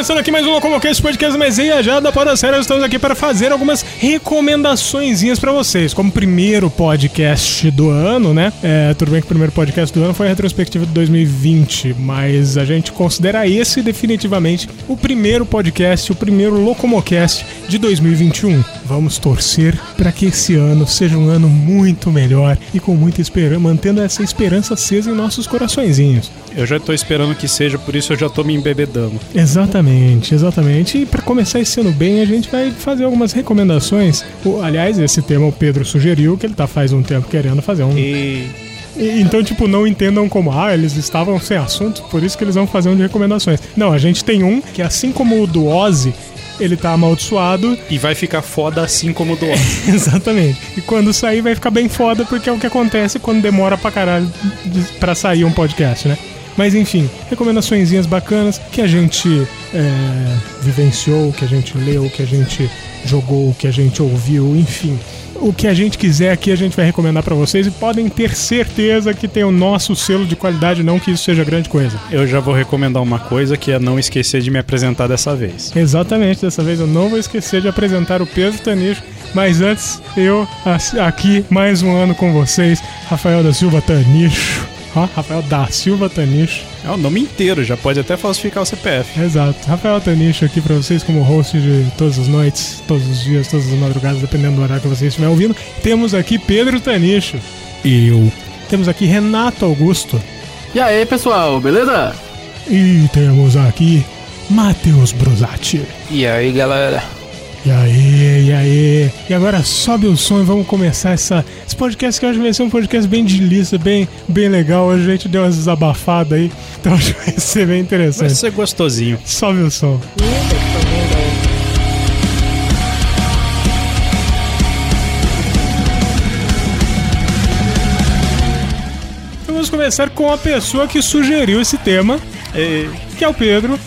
começando aqui mais um Locomocast Podcast Meseia já da Podosfera. Estamos aqui para fazer algumas recomendaçõezinhas para vocês. Como primeiro podcast do ano, né? É, tudo bem que o primeiro podcast do ano foi a retrospectiva de 2020, mas a gente considera esse definitivamente o primeiro podcast, o primeiro Locomocast de 2021. Vamos torcer para que esse ano seja um ano muito melhor e com muita esperança, mantendo essa esperança acesa em nossos coraçõezinhos. Eu já tô esperando que seja, por isso eu já tô me embebedando. Exatamente, exatamente. E para começar esse ano bem, a gente vai fazer algumas recomendações. O- aliás, esse tema o Pedro sugeriu, que ele tá faz um tempo querendo fazer um. E Então, tipo, não entendam como, ah, eles estavam sem assunto, por isso que eles vão fazer um de recomendações. Não, a gente tem um que, assim como o do Ozzy, ele tá amaldiçoado. E vai ficar foda assim como o do Oz. Exatamente. E quando sair vai ficar bem foda, porque é o que acontece quando demora pra caralho pra sair um podcast, né? Mas enfim, recomendaçõezinhas bacanas que a gente é, vivenciou, que a gente leu, que a gente jogou, que a gente ouviu, enfim. O que a gente quiser aqui a gente vai recomendar pra vocês e podem ter certeza que tem o nosso selo de qualidade, não que isso seja grande coisa. Eu já vou recomendar uma coisa que é não esquecer de me apresentar dessa vez. Exatamente, dessa vez eu não vou esquecer de apresentar o Pedro Tanicho, mas antes eu aqui mais um ano com vocês, Rafael da Silva Tanicho. Ó, Rafael da Silva Tanicho. É o nome inteiro, já pode até falsificar o CPF. Exato. Rafael Tanicho aqui pra vocês como host de todas as noites, todos os dias, todas as madrugadas, dependendo do horário que você estiver ouvindo. Temos aqui Pedro Tanicho. Eu. Temos aqui Renato Augusto. E aí, pessoal, beleza? E temos aqui Matheus Brusati. E aí, galera? E aí, e aí? E agora sobe o som e vamos começar essa, esse podcast que hoje vai ser um podcast bem de lista, bem, bem legal. Hoje a gente deu umas desabafadas aí, então hoje vai ser bem Vai interessante. ser gostosinho. Sobe o som. Vamos começar com a pessoa que sugeriu esse tema, que é o Pedro.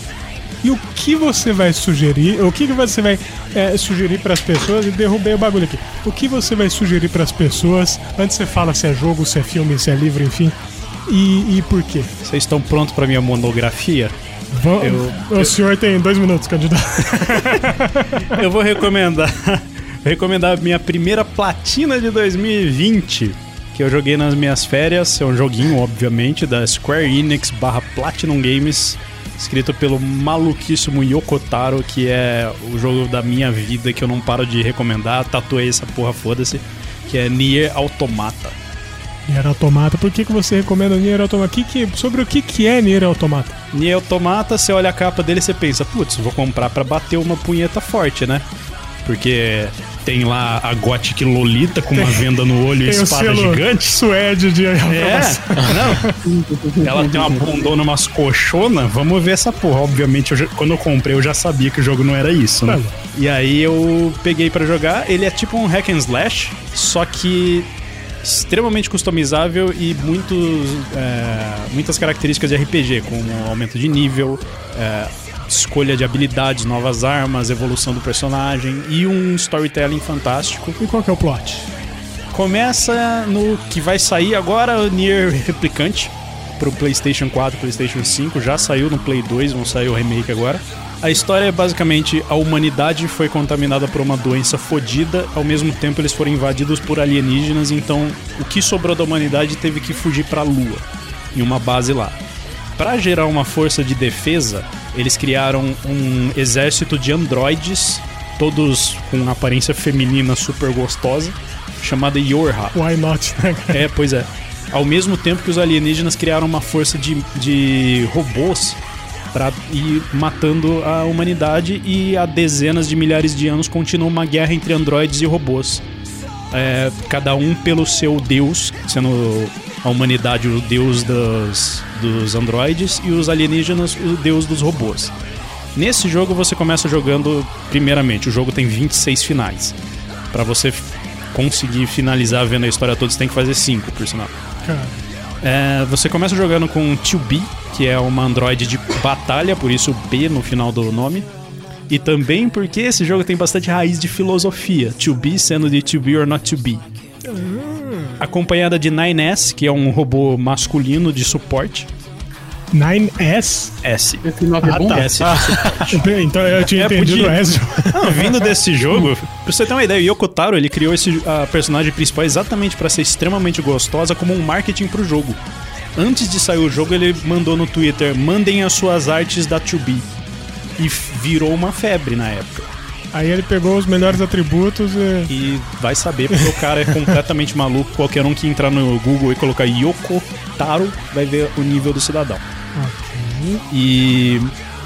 E o que você vai sugerir? O que, você vai é, sugerir para as pessoas? E derrubei o bagulho aqui. O que você vai sugerir para as pessoas? Antes você fala se é jogo, se é filme, se é livro, enfim. E, e por quê? Vocês estão prontos pra minha monografia? Vamos, Eu- o senhor tem dois minutos, candidato. Eu vou recomendar. recomendar a minha primeira platina de 2020. Que eu joguei nas minhas férias. É um joguinho, obviamente, da Square Enix barra Platinum Games. Escrito pelo maluquíssimo Yokotaro, que é o jogo da minha vida que eu não paro de recomendar. Tatuei essa porra, foda-se. Que é Nier Automata. Nier Automata. Por que, que você recomenda Nier Automata? Que que, sobre o que, que é Nier Automata? Nier Automata, você olha a capa dele e você pensa, putz, vou comprar pra bater uma punheta forte, né? Porque tem lá a Gothic Lolita com uma venda no olho e espada gigante. suede de É, não. Ela tem uma bundona, umas coxona. Vamos ver essa porra. Obviamente, eu já- quando eu comprei, eu já sabia que o jogo não era isso, né? E aí eu peguei pra jogar. Ele é tipo um hack and slash, só que extremamente customizável e muitos, é, muitas características de RPG, como aumento de nível, é, escolha de habilidades, novas armas, evolução do personagem e um storytelling fantástico. E qual que é o plot? Começa no que vai sair agora o Nier Replicante pro PlayStation 4, PlayStation 5, já saiu no Play 2, vão sair o remake agora. A história é basicamente a humanidade foi contaminada por uma doença fodida, ao mesmo tempo eles foram invadidos por alienígenas, então o que sobrou da humanidade teve que fugir pra Lua, em uma base lá. Para gerar uma força de defesa, eles criaram um exército de androides, todos com aparência feminina super gostosa, chamada Yorha. Why not? né? É, pois é. Ao mesmo tempo que os alienígenas criaram uma força de, de robôs pra ir matando a humanidade e há dezenas de milhares de anos continua uma guerra entre androides e robôs. É, cada um pelo seu deus, sendo a humanidade o deus dos, dos androides e os alienígenas o deus dos robôs. Nesse jogo você começa jogando, primeiramente, o jogo tem 26 finais. Pra você conseguir finalizar vendo a história toda, você tem que fazer 5, por sinal. É, você começa jogando com 2B, que é uma androide de batalha, por isso o B no final do nome. E também porque esse jogo tem bastante raiz de filosofia. To be sendo de to be or not to be. Acompanhada de 9S, que é um robô masculino de suporte. 9S? S. Esse nome é Ah, bom? tá. S. Então eu tinha É, entendido podia. S. Não, vindo desse jogo, pra você ter uma ideia, o Yoko Taro, ele criou esse a personagem principal exatamente pra ser extremamente gostosa como um marketing pro jogo. Antes de sair o jogo, ele mandou no Twitter: "Mandem as suas artes da 2B". E virou uma febre na época. Aí ele pegou os melhores atributos e. E vai saber porque o cara é completamente maluco. Qualquer um que entrar no Google e colocar Yoko Taro vai ver o nível do cidadão. E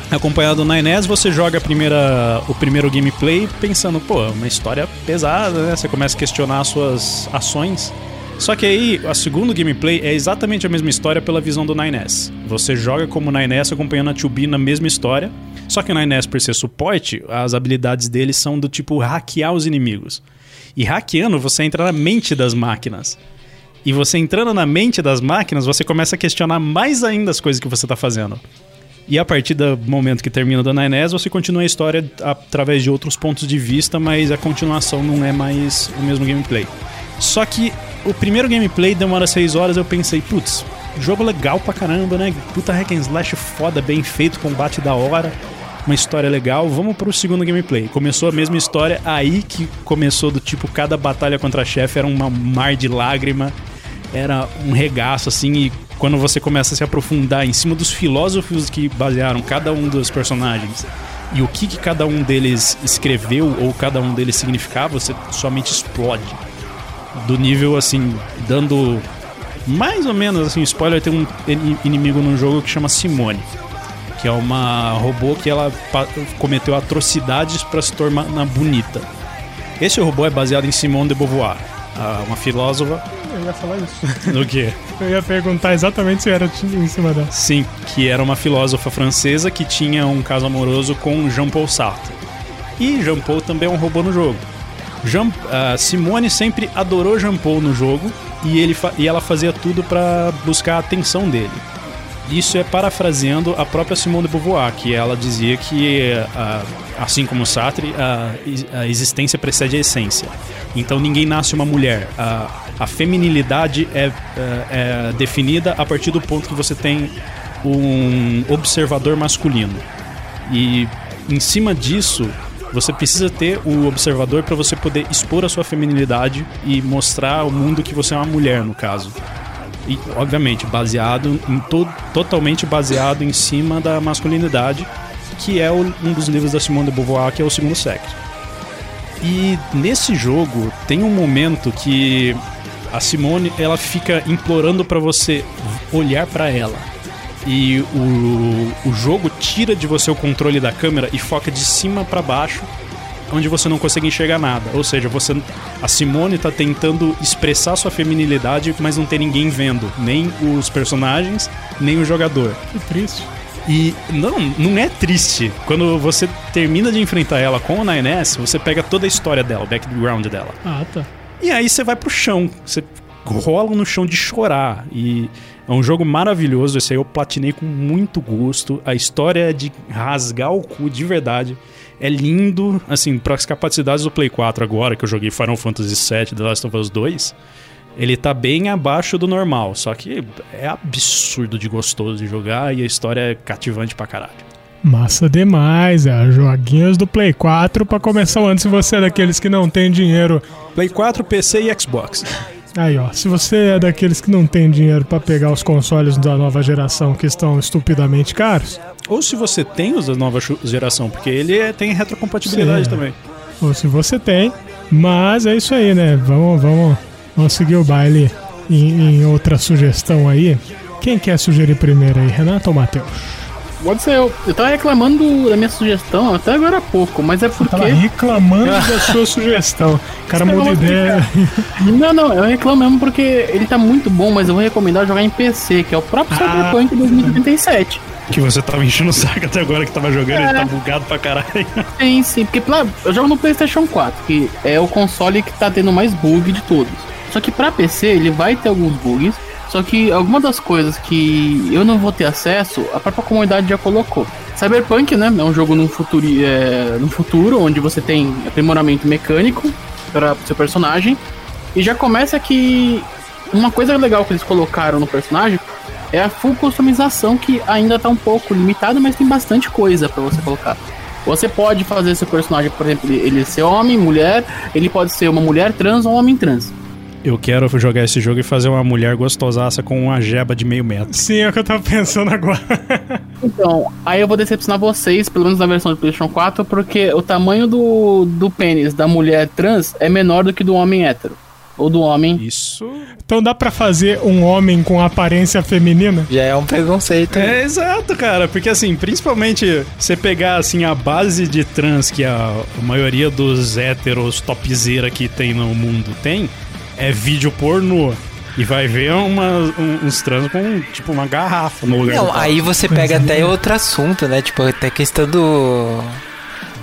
acompanhado do Nines, você joga primeira, o primeiro gameplay pensando, pô, é uma história pesada, né? Você começa a questionar as suas ações. Só que aí, a segundo gameplay é exatamente a mesma história pela visão do 9S. Você joga como 9S acompanhando a 2B na mesma história. Só que o 9S, por ser suporte, as habilidades dele são do tipo hackear os inimigos. E hackeando, você entra na mente das máquinas. E você entrando na mente das máquinas, você começa a questionar mais ainda as coisas que você está fazendo. E a partir do momento que termina do 9S, você continua a história através de outros pontos de vista, mas a continuação não é mais o mesmo gameplay. Só que o primeiro gameplay demora 6 horas, eu pensei, putz, jogo legal pra caramba, né? Puta hack and slash foda, bem feito, combate da hora, uma história legal. Vamos pro segundo gameplay. Começou a mesma história, aí que começou do tipo, cada batalha contra chefe era um mar de lágrima, era um regaço assim, e quando você começa a se aprofundar em cima dos filósofos que basearam cada um dos personagens e o que, que cada um deles escreveu ou cada um deles significava, você somente explode. Do nível assim, dando mais ou menos assim, spoiler, tem um in- inimigo no jogo que chama Simone. Que é uma robô que ela cometeu atrocidades para se tornar bonita. Esse robô é baseado em Simone de Beauvoir, uma filósofa. Eu ia falar isso. Do quê? Eu ia perguntar exatamente se era em cima dela. Sim, que era uma filósofa francesa que tinha um caso amoroso com Jean-Paul Sartre. E Jean-Paul também é um robô no jogo. Jean, a Simone sempre adorou Jean-Paul no jogo e, ele e ela fazia tudo para buscar a atenção dele. Isso é parafraseando a própria Simone de Beauvoir, que ela dizia que, ah, assim como Sartre, a, a existência precede a essência. Então ninguém nasce uma mulher. A, a feminilidade é, é- é definida a partir do ponto que você tem um observador masculino. E em cima disso, você precisa ter o observador para você poder expor a sua feminilidade e mostrar ao mundo que você é uma mulher, no caso. E, obviamente, baseado em to totalmente baseado em cima da masculinidade, que é o- um dos livros da Simone de Beauvoir, que é o Segundo Sexo. E nesse jogo tem um momento que a Simone ela fica implorando pra você olhar pra ela. E o, o jogo tira de você o controle da câmera e foca de cima pra baixo, onde você não consegue enxergar nada. Ou seja, você a Simone tá tentando expressar sua feminilidade, mas não tem ninguém vendo, nem os personagens, nem o jogador. Que triste. E não, não é triste. Quando você termina de enfrentar ela com o 9S, você pega toda a história dela, o background dela. Ah, tá. E aí você vai pro chão. Você rola no chão de chorar. E é um jogo maravilhoso. Esse aí eu platinei com muito gosto. A história é de rasgar o cu de verdade. É lindo, assim, para as capacidades do Play 4 agora, que eu joguei Final Fantasy VII, The Last of Us 2, ele tá bem abaixo do normal. Só que é absurdo de gostoso de jogar e a história é cativante pra caralho. Massa demais, é. Joguinhos do Play 4 pra começar o ano. Se você é daqueles que não tem dinheiro. Play 4, PC e Xbox. Aí, ó. Se você é daqueles que não tem dinheiro pra pegar os consoles da nova geração que estão estupidamente caros, Ou se você tem os da nova geração, porque ele é- tem retrocompatibilidade Sim. também. ou se você tem. Mas é isso aí, né? Vamos, vamos, vamos seguir o baile em, em outra sugestão aí. Quem quer sugerir primeiro aí, Renato ou Matheus? Pode ser eu. Eu tava reclamando da minha sugestão até agora há pouco, mas é porque. Tava reclamando da sua sugestão. Cara muda ideia. Não, não, eu reclamo mesmo porque ele tá muito bom, mas eu vou recomendar jogar em PC, que é o próprio Ah. Cyberpunk 2077. Que você tava enchendo o saco até agora que tava jogando, ele É. tá bugado pra caralho. Sim, sim, porque eu jogo no PlayStation 4, que é o console que tá tendo mais bug de todos. Só que pra PC ele vai ter alguns bugs, só que algumas das coisas que eu não vou ter acesso, a própria comunidade já colocou. Cyberpunk, né, é um jogo num futuro, é, futuro onde você tem aprimoramento mecânico para seu personagem, e já começa que uma coisa legal que eles colocaram no personagem é a full customização que ainda tá um pouco limitado, mas tem bastante coisa para você colocar. Você pode fazer seu personagem, por exemplo, ele ser homem, mulher, ele pode ser uma mulher trans ou um homem trans. Eu quero jogar esse jogo e fazer uma mulher gostosaça com uma jeba de meio metro. Sim, é o que eu tava pensando agora. Então, aí eu vou decepcionar vocês, pelo menos na versão de PlayStation 4, porque o tamanho do, do pênis da mulher trans é menor do que do homem hétero. Ou do homem. Isso. Então dá pra fazer um homem com aparência feminina? Já é um preconceito. É exato, cara, porque assim, principalmente você pegar assim a base de trans que a, a maioria dos héteros topzera que tem no mundo tem, é vídeo pornô. E vai ver uma, um- uns trans com, tipo, uma garrafa no lugar do Não, aí você pega até outro assunto, né? Tipo, até a questão do.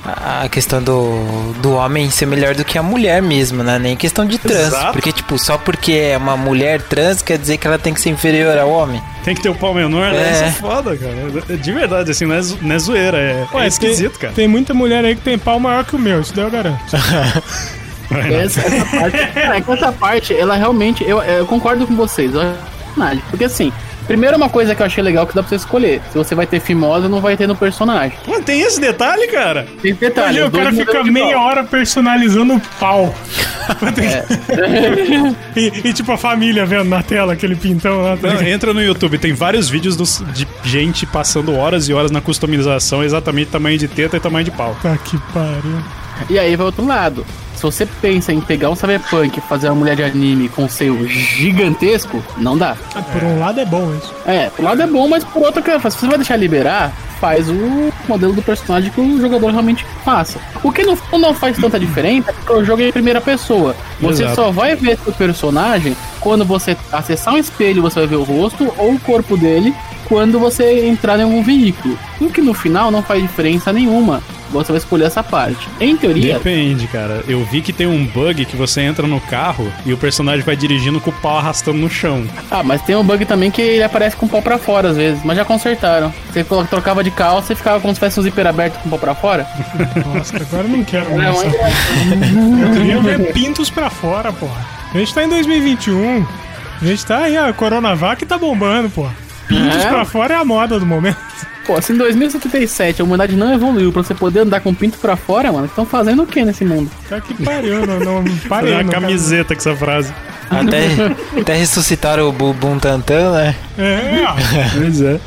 A questão do, do homem ser melhor do que a mulher mesmo, né? Nem questão de trans. Exato. Porque, tipo, só porque é uma mulher trans quer dizer que ela tem que ser inferior ao homem. Tem que ter o pau menor, né? É. Isso é foda, cara. De verdade, assim, não é, não é zoeira, é, é Ué, esquisito, tem, cara. Tem muita mulher aí que tem pau maior que o meu, isso daí eu garanto. Essa, essa parte, é essa parte, ela realmente, eu, eu concordo com vocês, sacanagem. porque assim, primeiro uma coisa que eu achei legal que dá pra você escolher, se você vai ter fimosa ou não vai ter no personagem. Mano, tem esse detalhe, cara? Tem detalhe, Olha, o cara fica meia hora personalizando o pau. e, e, tipo a família vendo na tela aquele pintão lá. tá Não, entra no YouTube, tem vários vídeos dos- de gente passando horas e horas na customização, exatamente tamanho de teta e tamanho de pau. Tá que pariu. E aí vai outro lado. Se você pensa em pegar um cyberpunk e fazer uma mulher de anime com seio gigantesco, não dá. Ah, Por um lado é bom isso. É, por um lado é bom, mas por outro, cara, se você vai deixar liberar, faz o modelo do personagem que o jogador realmente faça. O que não, não faz tanta diferença é porque o jogo é em primeira pessoa. Você Exato. só vai ver seu personagem quando você acessar um espelho, você vai ver o rosto ou o corpo dele quando você entrar em algum veículo. O que no final não faz diferença nenhuma. Você vai escolher essa parte. Em teoria, Depende, cara. Eu vi que tem um bug que você entra no carro e o personagem vai dirigindo com o pau arrastando no chão. Ah, mas tem um bug também que ele aparece com o pau pra fora às vezes, mas já consertaram. Você trocava de calça e ficava como se tivesse um zíper aberto com o pau pra fora. Nossa, agora eu não quero Não, mais. mas- Eu queria ver pintos pra fora, porra. A gente tá em 2021. A gente tá aí, a Coronavac tá bombando, porra. Pintos É? pra fora é a moda do momento. Pô, se em 2077 a humanidade não evoluiu pra você poder andar com o pinto pra fora, mano, estão fazendo o que nesse mundo? Tá que pariu, não, não Fazer parei. uma não, cara. camiseta com essa frase. Até, até ressuscitaram o Bubum Tantan, né? É. Pois é.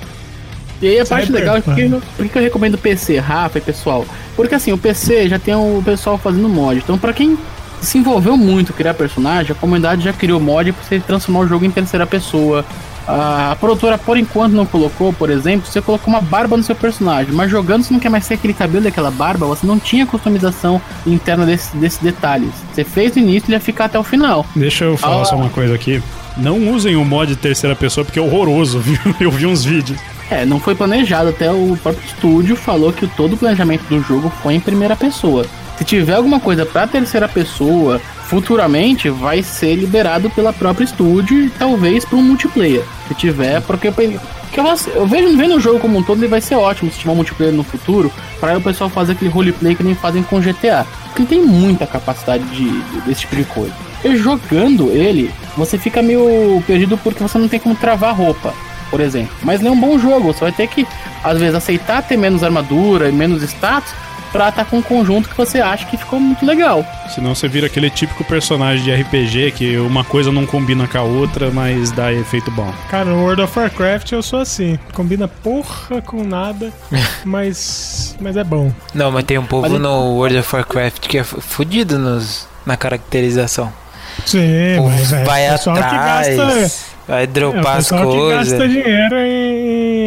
E aí a parte legal é porque, por que eu recomendo PC, Rafa e pessoal? Porque assim, o PC já tem o pessoal fazendo mod. Então, pra quem se envolveu muito em criar personagem, a comunidade já criou mod pra você transformar o jogo em terceira pessoa. A produtora, por enquanto, não colocou, por exemplo, você colocou uma barba no seu personagem, mas jogando você não quer mais ter aquele cabelo daquela barba, você não tinha customização interna desse- desses detalhes. Você fez no início e ia ficar até o final. Deixa eu falar Ah. só uma coisa aqui. Não usem o mod de terceira pessoa porque é horroroso, viu? Eu vi uns vídeos. É, não foi planejado, até o próprio estúdio falou que todo o planejamento do jogo foi em primeira pessoa. Se tiver alguma coisa pra terceira pessoa, futuramente vai ser liberado pela própria estúdio e talvez para um multiplayer. Se tiver, porque eu, eu, vejo vendo o jogo como um todo, ele vai ser ótimo se tiver um multiplayer no futuro, para o pessoal fazer aquele roleplay que nem fazem com GTA. Porque tem muita capacidade de, de- desse tipo de coisa. E jogando ele, você fica meio perdido porque você não tem como travar roupa por exemplo. Mas ele é um bom jogo, você vai ter que, às vezes, aceitar ter menos armadura e menos status pra estar com um conjunto que você acha que ficou muito legal. Senão você vira aquele típico personagem de RPG que uma coisa não combina com a outra, mas dá efeito bom. Cara, no World of Warcraft eu sou assim. Combina porra com nada, mas. Mas é bom. Não, mas tem um povo Mas- no World of Warcraft que é fu- fudido nos, na caracterização. Sim, mas é, vai atrás, que gasta. vai É, dropar as pessoal que coisas. gasta dinheiro em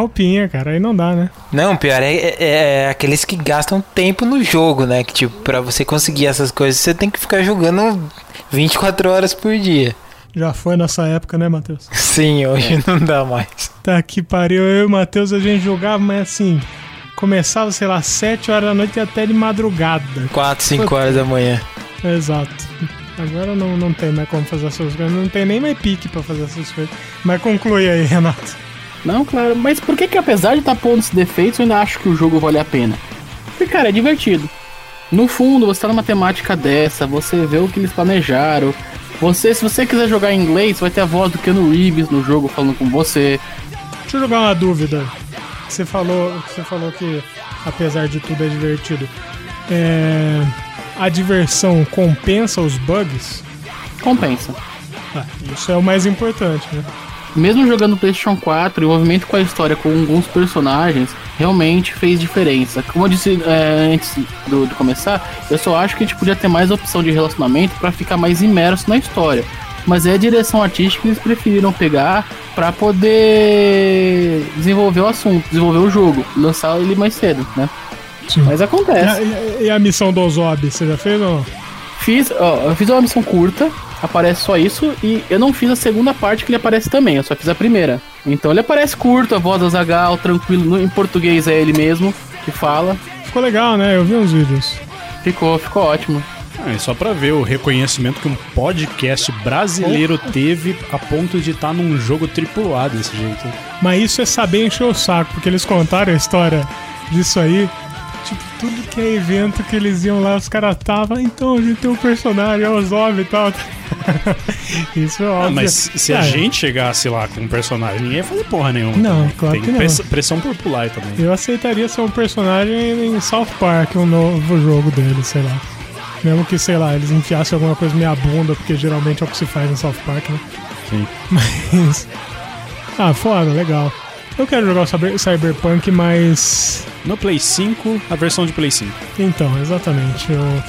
roupinha, cara. Aí não dá, né? Não, pior é, é- é aqueles que gastam tempo no jogo, né? Que tipo, pra você conseguir essas coisas, você tem que ficar jogando 24 horas por dia. Já foi nossa época, né, Matheus? Sim, hoje não dá mais. Tá que pariu. Eu e o Matheus a gente jogava, mas assim. Começava, sei lá, 7 horas da noite e até de madrugada. 4, 5 horas da manhã. Exato. Agora não, não tem mais como fazer essas coisas. Não tem nem mais pique pra fazer essas coisas. Mas conclui aí, Renato. Não, claro, mas por que que apesar de estar pondo esses defeitos, eu ainda acho que o jogo vale a pena? Porque, cara, é divertido. No fundo, você tá numa temática dessa, você vê o que eles planejaram. Você, se você quiser jogar em inglês, vai ter a voz do Keanu Reeves no jogo falando com você. Deixa eu jogar uma dúvida. Você falou, você falou que, apesar de tudo, é divertido. É, a diversão compensa os bugs? Compensa. Ah, isso é o mais importante, né? Mesmo jogando PlayStation 4, o envolvimento com a história com alguns personagens realmente fez diferença. Como eu disse é, antes do, de começar, eu só acho que a gente podia ter mais opção de relacionamento para ficar mais imerso na história. Mas é a direção artística que eles preferiram pegar para poder desenvolver o assunto, desenvolver o jogo, lançar ele mais cedo, né? Sim. Mas E a, acontece. e- e a missão do Ozob, você já fez ou não? Fiz, ó, eu fiz uma missão curta, aparece só isso, e eu não fiz a segunda parte que ele aparece também, eu só fiz a primeira. Então ele aparece curto, a voz da Zagal, tranquilo, no- em português é ele mesmo que fala. Ficou legal, né? Eu vi uns vídeos. Ficou, ficou ótimo. Ah, é só pra ver o reconhecimento que um podcast brasileiro teve a ponto de estar num jogo AAA desse jeito. Mas isso é saber encher o saco, porque eles contaram a história disso aí. Tipo, tudo que é evento que eles iam lá, os caras tava, então a gente tem um personagem, é o Zob e tal. isso é óbvio. Ah, mas se a É, gente chegasse lá com um personagem, ninguém ia fazer porra nenhuma. Não, também. claro Tem que não. press- pressão popular também. Eu aceitaria ser um personagem em South Park, um novo jogo deles, sei lá. Mesmo que, sei lá, eles enfiassem alguma coisa meia bunda, porque geralmente é o que se faz em South Park, né? Sim. Mas. Ah, foda, legal. Eu quero jogar o Cyber- Cyberpunk, mas. No Play 5, a versão de Play 5. Então, exatamente. Eu,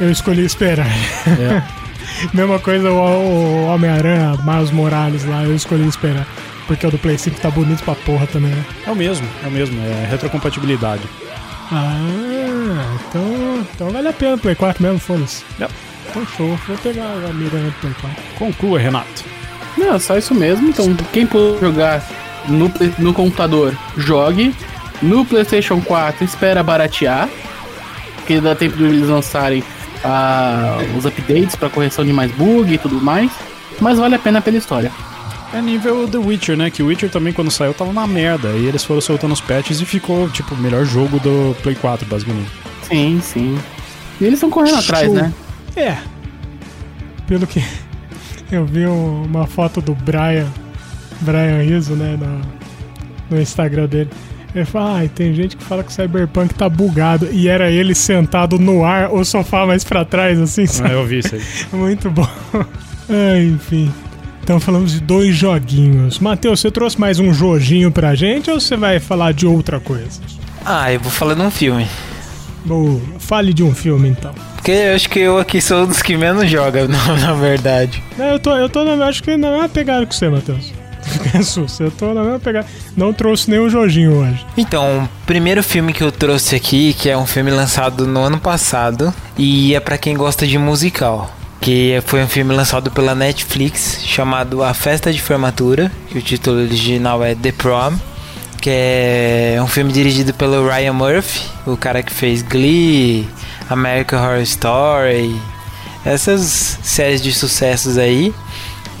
eu escolhi esperar. É. Mesma coisa o, o Homem-Aranha, Miles Morales lá, eu escolhi esperar. Porque o do Play 5 tá bonito pra porra também, né? É o mesmo, é o mesmo, é retrocompatibilidade. Ah, então, então vale a pena o Play 4 mesmo, foda-se. Yep. Então show, vou pegar a mira no Play 4. Conclua, Renato. Não, só isso mesmo. Então, quem puder jogar no, no computador, jogue. No PlayStation 4, espera baratear. Porque dá tempo de eles lançarem ah, os updates para correção de mais bug e tudo mais. Mas vale a pena pela história. É nível The Witcher, né? Que o Witcher também, quando saiu, tava uma merda. E eles foram soltando os patches e ficou, tipo, o melhor jogo do Play 4, basicamente. Sim, sim. E eles estão correndo atrás, Show. né? É. Pelo que eu vi um- uma foto do Brian, Brian Rizzo, né, no, no Instagram dele. Ele fala, ah, tem gente que fala que o Cyberpunk tá bugado. E era ele sentado no ar, o sofá mais pra trás, assim, Ah, sabe? eu vi isso aí. Muito bom. Ah, enfim. Então falamos de dois joguinhos. Matheus, você trouxe mais um joguinho pra gente ou você vai falar de outra coisa? Ah, eu vou falar de um filme. Boa. Fale de um filme então. Porque eu acho que eu aqui sou um dos que menos joga, na, verdade. Não, eu tô, eu tô na, acho que na mesma pegada que você, Matheus. Susto, eu tô na mesma pegada. Não trouxe nenhum joguinho hoje. Então, o primeiro filme que eu trouxe aqui, que é um filme lançado no ano passado, e é pra quem gosta de musical. Que foi um filme lançado pela Netflix, chamado A Festa de Formatura, que o título original é The Prom, que é um filme dirigido pelo Ryan Murphy, o cara que fez Glee, American Horror Story, essas séries de sucessos aí.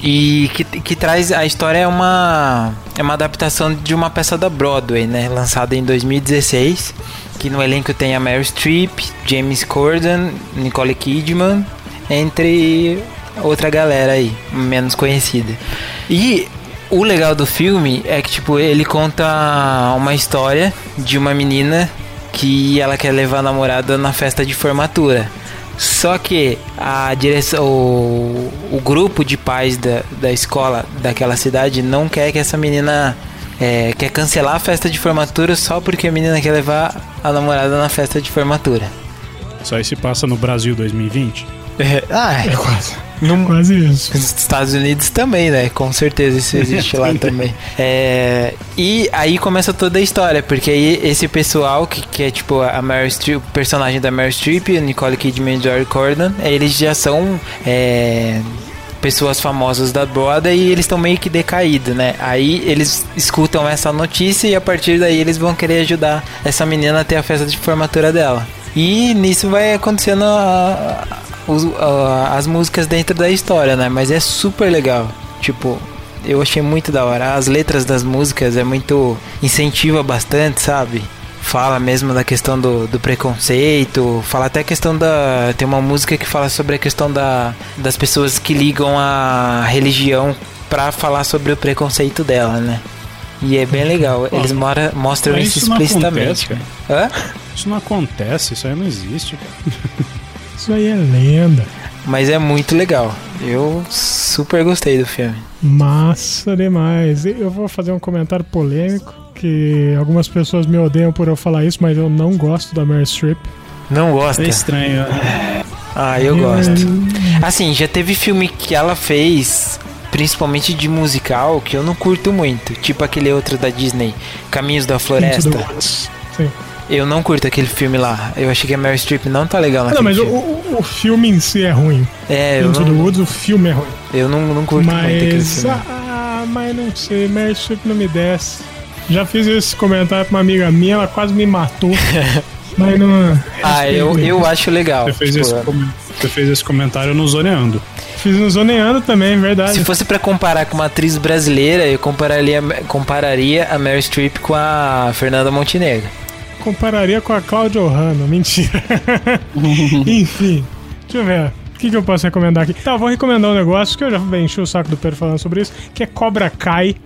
E que, que traz a história é uma é uma adaptação de uma peça da Broadway, né, lançada em 2016, que no elenco tem a Meryl Streep, James Corden, Nicole Kidman, entre outra galera aí, menos conhecida. E o legal do filme é que tipo ele conta uma história de uma menina que ela quer levar a namorada na festa de formatura. Só que a direção, o, o grupo de pais da, da escola daquela cidade não quer que essa menina é, quer cancelar a festa de formatura só porque a menina quer levar a namorada na festa de formatura. Isso aí se passa no Brasil 2020. ah, é, quase. No, Quase isso. nos Estados Unidos também, né? Com certeza isso existe lá também. É, e aí começa toda a história, porque aí esse pessoal, que, que é tipo a Meryl Streep, o personagem da Meryl Streep, Nicole Kidman e Jory Corden, eles já são é, pessoas famosas da Broadway e eles estão meio que decaídos, né? Aí eles escutam essa notícia e a partir daí eles vão querer ajudar essa menina a ter a festa de formatura dela. E nisso vai acontecendo a- os- a- as músicas dentro da história, né? Mas é super legal. Tipo, eu achei muito da hora. As letras das músicas é muito. incentiva bastante, sabe? fala mesmo da questão do, do preconceito, fala até a questão da. Tem uma música que fala sobre a questão da, das pessoas que ligam a religião pra falar sobre o preconceito dela, né? E é bem legal. Eles mora, mostram isso isso não explicitamente. acontece, Hã? Isso não acontece, isso aí não existe, cara. Isso aí é lenda. Mas é muito legal. Eu super gostei do filme. Massa demais. Eu vou fazer um comentário polêmico. Que algumas pessoas me odeiam por eu falar isso, mas eu não gosto da Mary Streep. Não gosta? É estranho. Ah, eu gosto. Assim, já teve filme que ela fez, principalmente de musical, que eu não curto muito. Tipo aquele outro da Disney, Caminhos da Into Floresta. the Woods. Sim. Eu não curto aquele filme lá. Eu achei que a Mary Streep não tá legal naquele não, mas o, filme. o- o filme em si é ruim. É, eu Into não, Woods, o filme é ruim. eu não, não curto muito aquele Mas. filme. Ah, mas não sei, Mary Streep não me desce. Já fiz esse comentário pra uma amiga minha, ela quase me matou. mas não. Ah, eu, eu acho legal. Você fez, Tipo, esse, com- você fez esse comentário no Zoneando. Fiz no Zoneando também, verdade. Se fosse pra comparar com uma atriz brasileira, eu compararia, compararia a Mary Streep com a Fernanda Montenegro. Compararia com a Cláudia Ohana, mentira. Enfim, deixa eu ver. O que, que eu posso recomendar aqui? Tá, vou recomendar um negócio que eu já enchi o saco do Pedro falando sobre isso, que é Cobra Kai.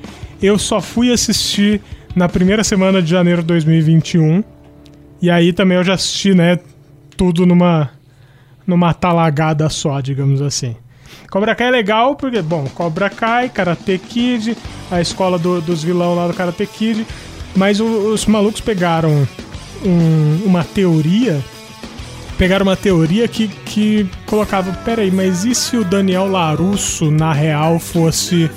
Eu só fui assistir na primeira semana de janeiro de 2021. E aí também eu já assisti, né, tudo numa numa talagada só, digamos assim. Cobra Kai é legal porque, bom, Cobra Kai, Karate Kid, a escola do- dos vilão lá do Karate Kid, mas o- os malucos pegaram um- uma teoria, pegaram uma teoria que, que colocava, peraí, mas e se o Daniel Larusso, na real, fosse...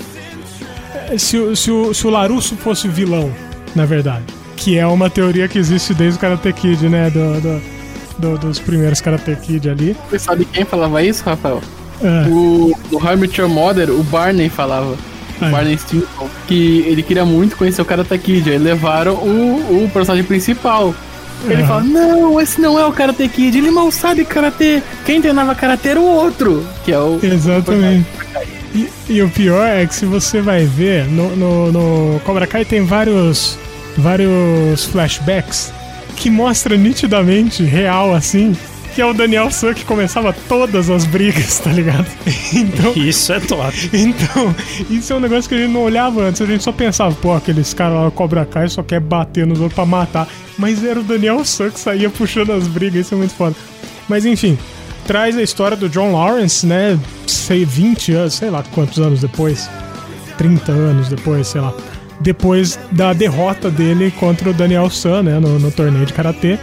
eh, Se, o- se, o, se o Larusso fosse vilão, na verdade? Que é uma teoria que existe desde o Karate Kid, né, do- do- do- dos primeiros Karate Kid ali. Você sabe quem falava isso, Rafael? É. O, o Your Mother, o Barney falava. Ah, é. Barney Stinson. Que ele queria muito conhecer o Karate Kid. Aí levaram o, o personagem principal. Ele Aham. fala, não, esse não é o Karate Kid, ele mal sabe Karate. Quem treinava Karate era o outro. Que é o... Exatamente. E, e o pior é que se você vai ver, no, no, no Cobra Kai tem vários, vários flashbacks que mostra nitidamente, real assim, que é o Daniel San que começava todas as brigas, tá ligado? Então, Isso é top. então, isso é um negócio que a gente não olhava antes, a gente só pensava, pô, aqueles caras lá Cobra Kai só quer bater nos outros pra matar. Mas era o Daniel San que saía puxando as brigas, isso é muito foda. Mas enfim, traz a história do John Lawrence, né? Sei, 20 anos, sei lá quantos anos depois. 30 anos depois, sei lá. Depois da derrota dele contra o Daniel San, né? No, no torneio de karatê.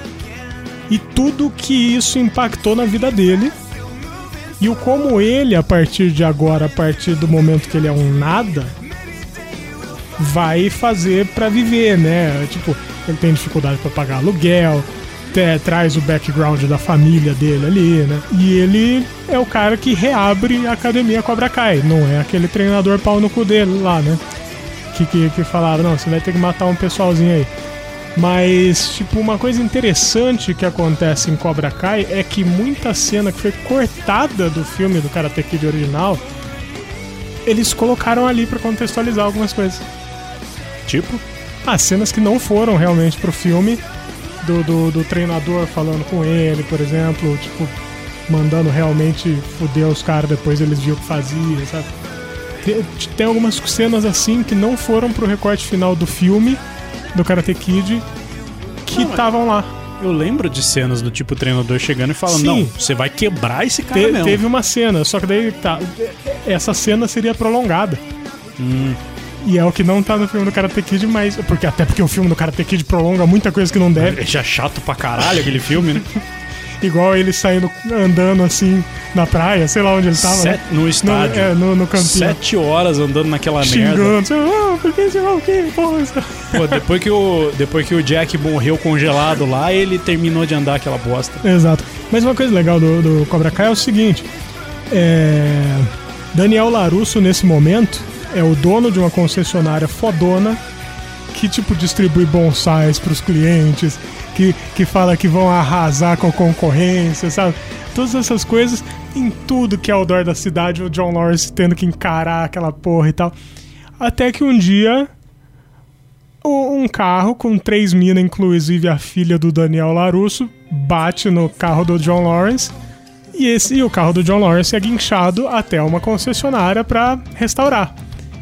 E tudo que isso impactou na vida dele. E o como ele, a partir de agora, a partir do momento que ele é um nada, vai fazer pra viver, né? Tipo, ele tem dificuldade pra pagar aluguel, te- traz o background da família dele ali, né? E ele é o cara que reabre a academia Cobra Kai, não é aquele treinador pau no cu dele lá, né? Que, que, que falaram, não, você vai ter que matar um pessoalzinho aí. Mas, tipo, uma coisa interessante que acontece em Cobra Kai é que muita cena que foi cortada do filme do Karate Kid original, eles colocaram ali pra contextualizar algumas coisas. Tipo, As cenas que não foram realmente pro filme, do, do, do treinador falando com ele, por exemplo, tipo, mandando realmente foder os caras depois eles viam o que fazia, sabe? Tem, tem algumas cenas assim que não foram pro recorte final do filme do Karate Kid que estavam lá. eu lembro de cenas do tipo treinador chegando e falando: Sim. Não, você vai quebrar esse cara Te- mesmo. teve uma cena, só que daí tá. Essa cena seria prolongada. Hum. E é o que não tá no filme do Karate Kid, mas. Porque, até porque o filme do Karate Kid prolonga muita coisa que não deve. É já chato pra caralho aquele filme, né? Igual ele saindo andando assim na praia, sei lá onde ele tava. né? Sete- no estádio. No, é, no, no campinho. Sete horas andando naquela merda. Xingando. Ah, por que sei lá o que? Porra, isso- Pô, depois que, o, depois que o Jack morreu congelado lá, ele terminou de andar aquela bosta. Exato. Mas uma coisa legal do, do Cobra Kai é o seguinte: é, Daniel Larusso, nesse momento, é o dono de uma concessionária fodona que, tipo, distribui bonsais pros clientes, que, que fala que vão arrasar com a concorrência, sabe? Todas essas coisas, em tudo que é ao redor da cidade, o John Lawrence tendo que encarar aquela porra e tal. Até que um dia um carro com três minas, inclusive a filha do Daniel Larusso, bate no carro do John Lawrence. E, esse, e o carro do John Lawrence é guinchado até uma concessionária pra restaurar.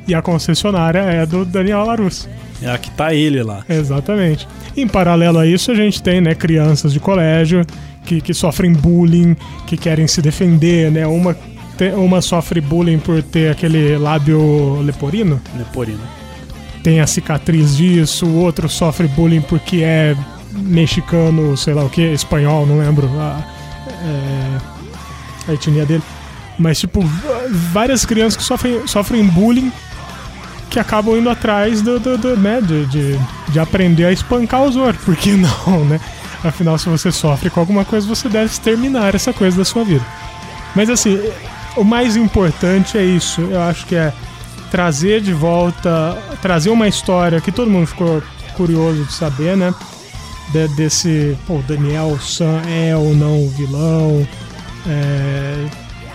E a concessionária é do Daniel Larusso. É aqui tá ele lá. Exatamente. Em paralelo a isso, a gente tem, né, crianças de colégio que, que sofrem bullying, que querem se defender, né? Uma, te- uma sofre bullying por ter aquele lábio leporino, Neporino. tem a cicatriz disso, o outro sofre bullying porque é mexicano, sei lá o que, espanhol, não lembro a, é, a etnia dele. Mas, tipo, várias crianças que sofrem, sofrem bullying que acabam indo atrás do, do, do, né, de, de, de aprender a espancar os outros. Por que não, né? Afinal, se você sofre com alguma coisa, você deve exterminar essa coisa da sua vida. Mas assim, o mais importante é isso. Eu acho que é trazer de volta, trazer uma história que todo mundo ficou curioso de saber, né? De- desse, pô, Daniel San é ou não o vilão, é,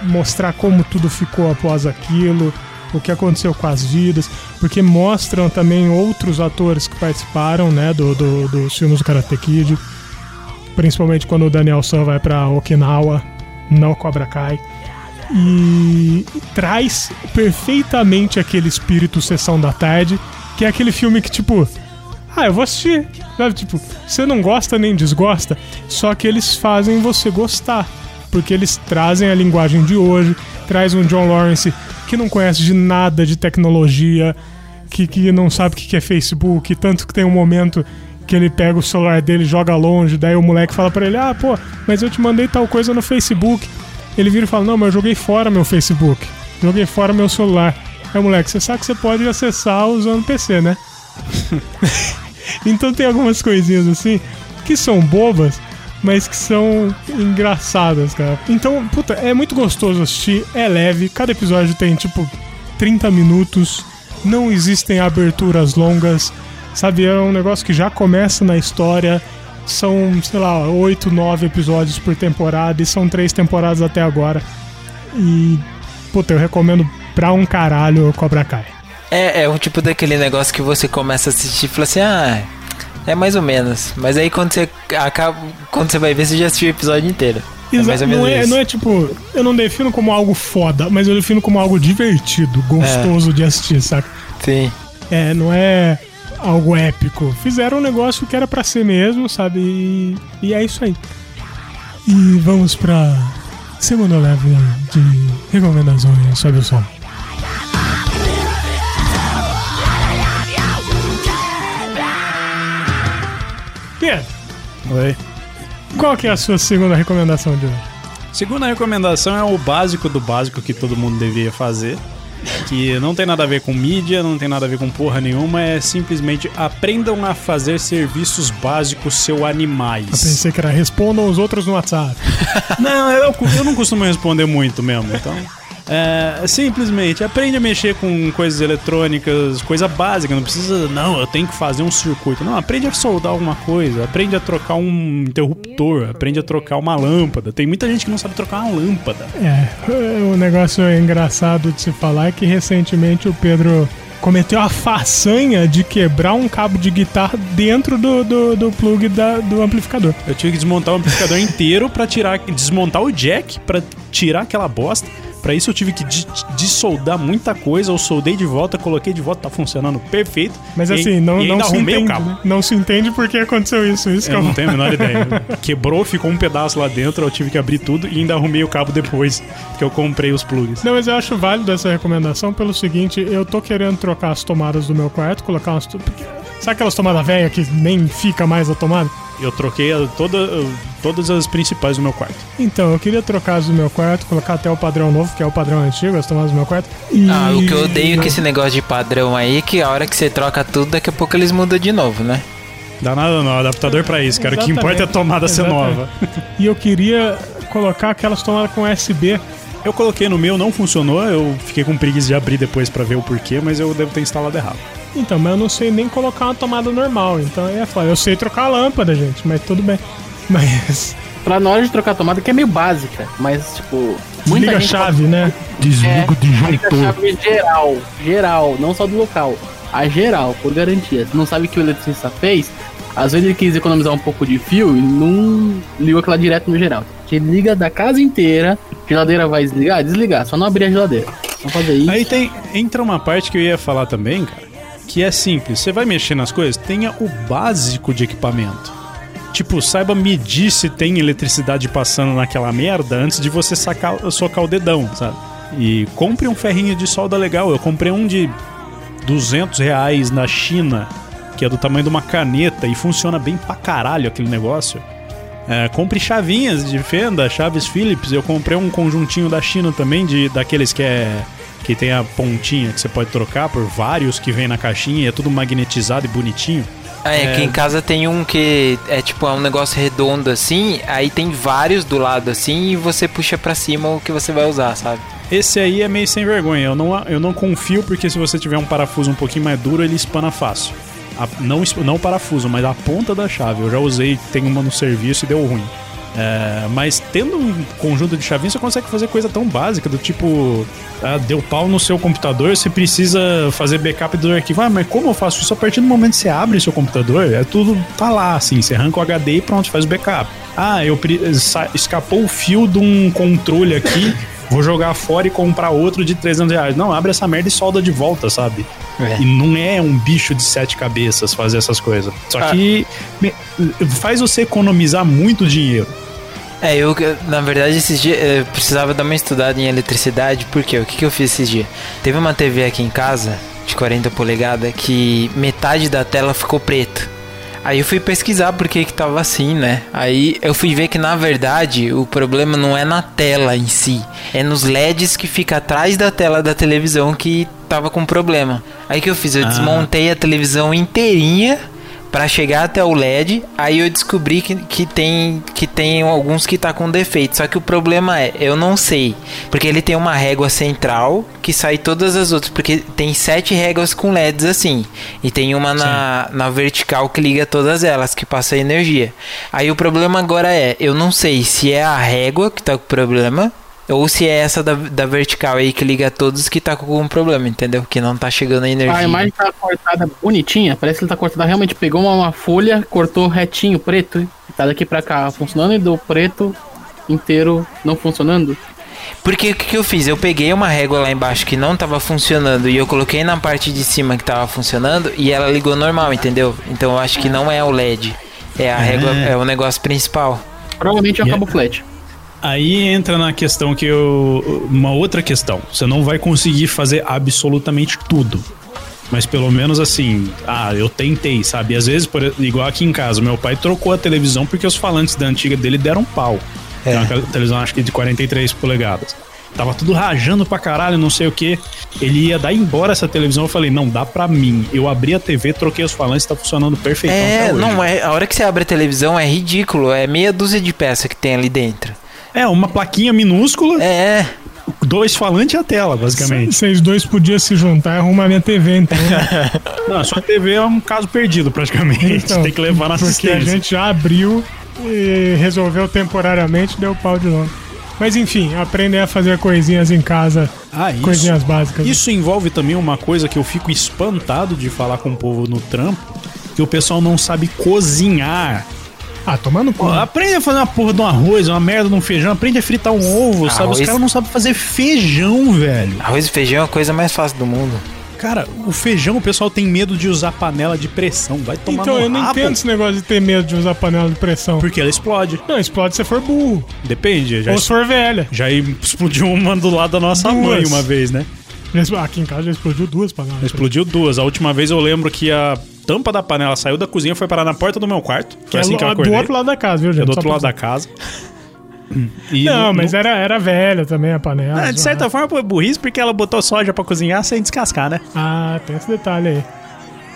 mostrar como tudo ficou após aquilo, o que aconteceu com as vidas, porque mostram também outros atores que participaram, né, do, do, dos filmes do Karate Kid, principalmente quando o Daniel San vai pra Okinawa, não Cobra Kai e traz perfeitamente aquele espírito sessão da tarde, que é aquele filme que tipo, ah, eu vou assistir, sabe? Tipo, você não gosta nem desgosta, só que eles fazem você gostar, porque eles trazem a linguagem de hoje, traz um John Lawrence que não conhece de nada de tecnologia, que, que não sabe o que é Facebook, tanto que tem um momento que ele pega o celular dele, joga longe, daí o moleque fala pra ele: "Ah, pô, mas eu te mandei tal coisa no Facebook". Ele vira e fala: Não, mas eu joguei fora meu Facebook. Joguei fora meu celular. Aí, moleque, você sabe que você pode acessar usando PC, né? então tem algumas coisinhas assim que são bobas, mas que são engraçadas, cara. Então, puta, é muito gostoso assistir, é leve. Cada episódio tem tipo 30 minutos. Não existem aberturas longas. Sabe, é um negócio que já começa na história. São, sei lá, 8, 9 episódios por temporada e são três temporadas até agora. E, puta, eu recomendo pra um caralho Cobra Kai. É, é tipo daquele negócio que você começa a assistir e fala assim, ah, é mais ou menos. Mas aí quando você acaba. Quando você vai ver, você já assistiu o episódio inteiro. É Exa- mais ou menos não, é, isso. não é tipo, eu não defino como algo foda, mas eu defino como algo divertido, gostoso de assistir, saca? Sim. É, não é algo épico. Fizeram um negócio que era pra ser mesmo, sabe? E, e é isso aí. E vamos pra segunda leve de recomendações, sobe o som. Pedro, Oi. qual que é a sua segunda recomendação de hoje? Segunda recomendação é o básico do básico que todo mundo deveria fazer. Que não tem nada a ver com mídia, não tem nada a ver com porra nenhuma, é simplesmente aprendam a fazer serviços básicos seu Eu animais. pensei que era respondam os outros no WhatsApp. Não, eu, eu não costumo responder muito mesmo, então. É, simplesmente aprende a mexer com coisas eletrônicas, coisa básica, não precisa, não, eu tenho que fazer um circuito. Não, aprende a soldar alguma coisa, aprende a trocar um interruptor, aprende a trocar uma lâmpada. Tem muita gente que não sabe trocar uma lâmpada. É, o negócio engraçado de se falar é que recentemente o Pedro cometeu a façanha de quebrar um cabo de guitarra dentro do, do, do plug da- do amplificador. Eu tive que desmontar o amplificador inteiro pra tirar, desmontar o jack pra tirar aquela bosta. Pra isso eu tive que desoldar muita coisa, eu soldei de volta, coloquei de volta, tá funcionando perfeito. Mas E- assim, não, não se entende. o cabo. né? Não se entende por que aconteceu isso. Isso eu não tenho a menor ideia. Quebrou, ficou um pedaço lá dentro, eu tive que abrir tudo e ainda arrumei o cabo depois, que eu comprei os plugs. Não, mas eu acho válido essa recomendação pelo seguinte: eu tô querendo trocar as tomadas do meu quarto, colocar umas. Sabe aquelas tomadas velhas que nem fica mais a tomada? Eu troquei a- toda, todas as principais do meu quarto. Então, eu queria trocar as do meu quarto, colocar até o padrão novo, que é o padrão antigo, as tomadas do meu quarto. E... Ah, o que eu odeio com esse negócio de padrão aí, que a hora que você troca tudo, daqui a pouco eles mudam de novo, né? Dá nada não, adaptador pra isso, cara. O que importa é a tomada ser Exatamente. nova. E eu queria colocar aquelas tomadas com USB. Eu coloquei no meu, não funcionou, eu fiquei com preguiça de abrir depois pra ver o porquê, mas eu devo ter instalado errado. Então, mas eu não sei nem colocar uma tomada normal. Então é foda. Eu sei trocar a lâmpada, gente, mas tudo bem. Mas. Pra na hora de trocar a tomada, que é meio básica, mas tipo. Desliga a gente chave, né? Desliga o disjuntor. chave geral, geral, não só do local. a geral, por garantia. Você não sabe o que o eletricista fez, às vezes ele quis economizar um pouco de fio e não ligou aquela direto no geral. Que liga da casa inteira, geladeira vai desligar, desligar, só não abrir a geladeira. Vamos fazer isso. Aí tem, entra uma parte que eu ia falar também, cara, que é simples. Você vai mexer nas coisas, tenha o básico de equipamento. Tipo, saiba medir se tem eletricidade passando naquela merda antes de você sacar, socar o dedão, sabe? E compre um ferrinho de solda legal. Eu comprei um de 200 reais na China, que é do tamanho de uma caneta e funciona bem pra caralho aquele negócio. É, compre chavinhas de fenda, chaves Phillips. Eu comprei um conjuntinho da China também, de daqueles que é que tem a pontinha que você pode trocar por vários que vem na caixinha e é tudo magnetizado e bonitinho. Ah, é, É. que em casa tem um que é tipo é um negócio redondo assim, aí tem vários do lado assim e você puxa pra cima o que você vai usar, sabe? Esse aí é meio sem vergonha. Eu não, eu não confio porque se você tiver um parafuso um pouquinho mais duro, ele espana fácil. A- não, não o parafuso, mas a ponta da chave. Eu já usei, tem uma no serviço e deu ruim. É, mas tendo um conjunto de chavinhas, você consegue fazer coisa tão básica do tipo: ah, deu pau no seu computador, você precisa fazer backup do arquivo. Ah, mas como eu faço isso? A partir do momento que você abre seu computador, é tudo tá lá, assim. Você arranca o HD e pronto, faz o backup. Ah, eu escapou o fio de um controle aqui. Vou jogar fora e comprar outro de 300 reais. Não, abre essa merda e solda de volta, sabe? É. E não é um bicho de sete cabeças fazer essas coisas. Só Ah. que faz você economizar muito dinheiro. É, eu, na verdade, esses dias eu precisava dar uma estudada em eletricidade, porque o que, que eu fiz esses dias? Teve uma TV aqui em casa, de 40 polegadas, que metade da tela ficou preta. Aí eu fui pesquisar por que que tava assim, né? Aí eu fui ver que na verdade o problema não é na tela em si, é nos LEDs que fica atrás da tela da televisão que tava com problema. Aí o que eu fiz? Eu Ah. desmontei a televisão inteirinha Pra chegar até o LED, aí eu descobri que, que, tem, que tem alguns que tá com defeito. Só que o problema é, eu não sei. Porque ele tem uma régua central que sai todas as outras. Porque tem sete réguas com LEDs assim. E tem uma na, na vertical que liga todas elas, que passa energia. Aí o problema agora é, eu não sei se é a régua que tá com problema. Ou se é essa da, da vertical aí que liga todos que tá com algum problema, entendeu? Que não tá chegando a energia. A imagem tá cortada bonitinha, parece que ele tá cortada. Realmente pegou uma, uma folha, cortou retinho, preto, e tá daqui pra cá funcionando e do preto inteiro não funcionando. Porque o que, que eu fiz? Eu peguei uma régua lá embaixo que não tava funcionando e eu coloquei na parte de cima que tava funcionando e ela ligou normal, entendeu? Então eu acho que não é o LED. É a régua, é o negócio principal. Provavelmente é o Yeah. cabo flat. Aí entra na questão que eu. Uma outra questão. Você não vai conseguir fazer absolutamente tudo. Mas pelo menos assim, ah, eu tentei, sabe? Às vezes, por, igual aqui em casa, meu pai trocou a televisão porque os falantes da antiga dele deram pau. É. Tem uma televisão, acho que de 43 polegadas. Tava tudo rajando pra caralho, não sei o que. Ele ia dar embora essa televisão. Eu falei, não, dá pra mim. Eu abri a TV, troquei os falantes, tá funcionando perfeitão. É, não é. A hora que você abre a televisão é ridículo. É meia dúzia de peça que tem ali dentro. É, uma plaquinha minúscula, É. dois falantes e a tela, basicamente. Vocês dois podiam se juntar e arrumar minha TV, então. Não, a sua TV é um caso perdido, praticamente. Então, Tem que levar na Porque a assistência. gente já abriu e resolveu temporariamente, deu pau de novo. Mas enfim, aprender a fazer coisinhas em casa, Ah, isso. coisinhas básicas. Isso envolve também uma coisa que eu fico espantado de falar com o povo no trampo, que o pessoal não sabe cozinhar. Ah, tomando Pô, conta. aprende a fazer uma porra de um arroz, uma merda de um feijão, aprende a fritar um ovo, sabe? Os Arroz- caras não sabem fazer feijão, velho. Arroz e feijão é a coisa mais fácil do mundo. Cara, o feijão o pessoal tem medo de usar panela de pressão. Vai tomar Então, no eu não rabo, entendo esse negócio de ter medo de usar panela de pressão. Porque ela explode. Não, explode se for burro. Depende. Já, Ou se for velha. já explodiu uma do lado da nossa Duas. mãe uma vez, né? Aqui em casa já explodiu duas panelas. Explodiu duas. A última vez eu lembro que a tampa da panela saiu da cozinha e foi parar na porta do meu quarto. Que Foi é assim lo- que eu do acordei. outro lado da casa, viu, É gente? do Só outro pra lado da casa. E Não, no- mas no- era, era velha também a panela. Ah, de certa forma foi burrice porque ela botou soja pra cozinhar sem descascar, né? Ah, tem esse detalhe aí.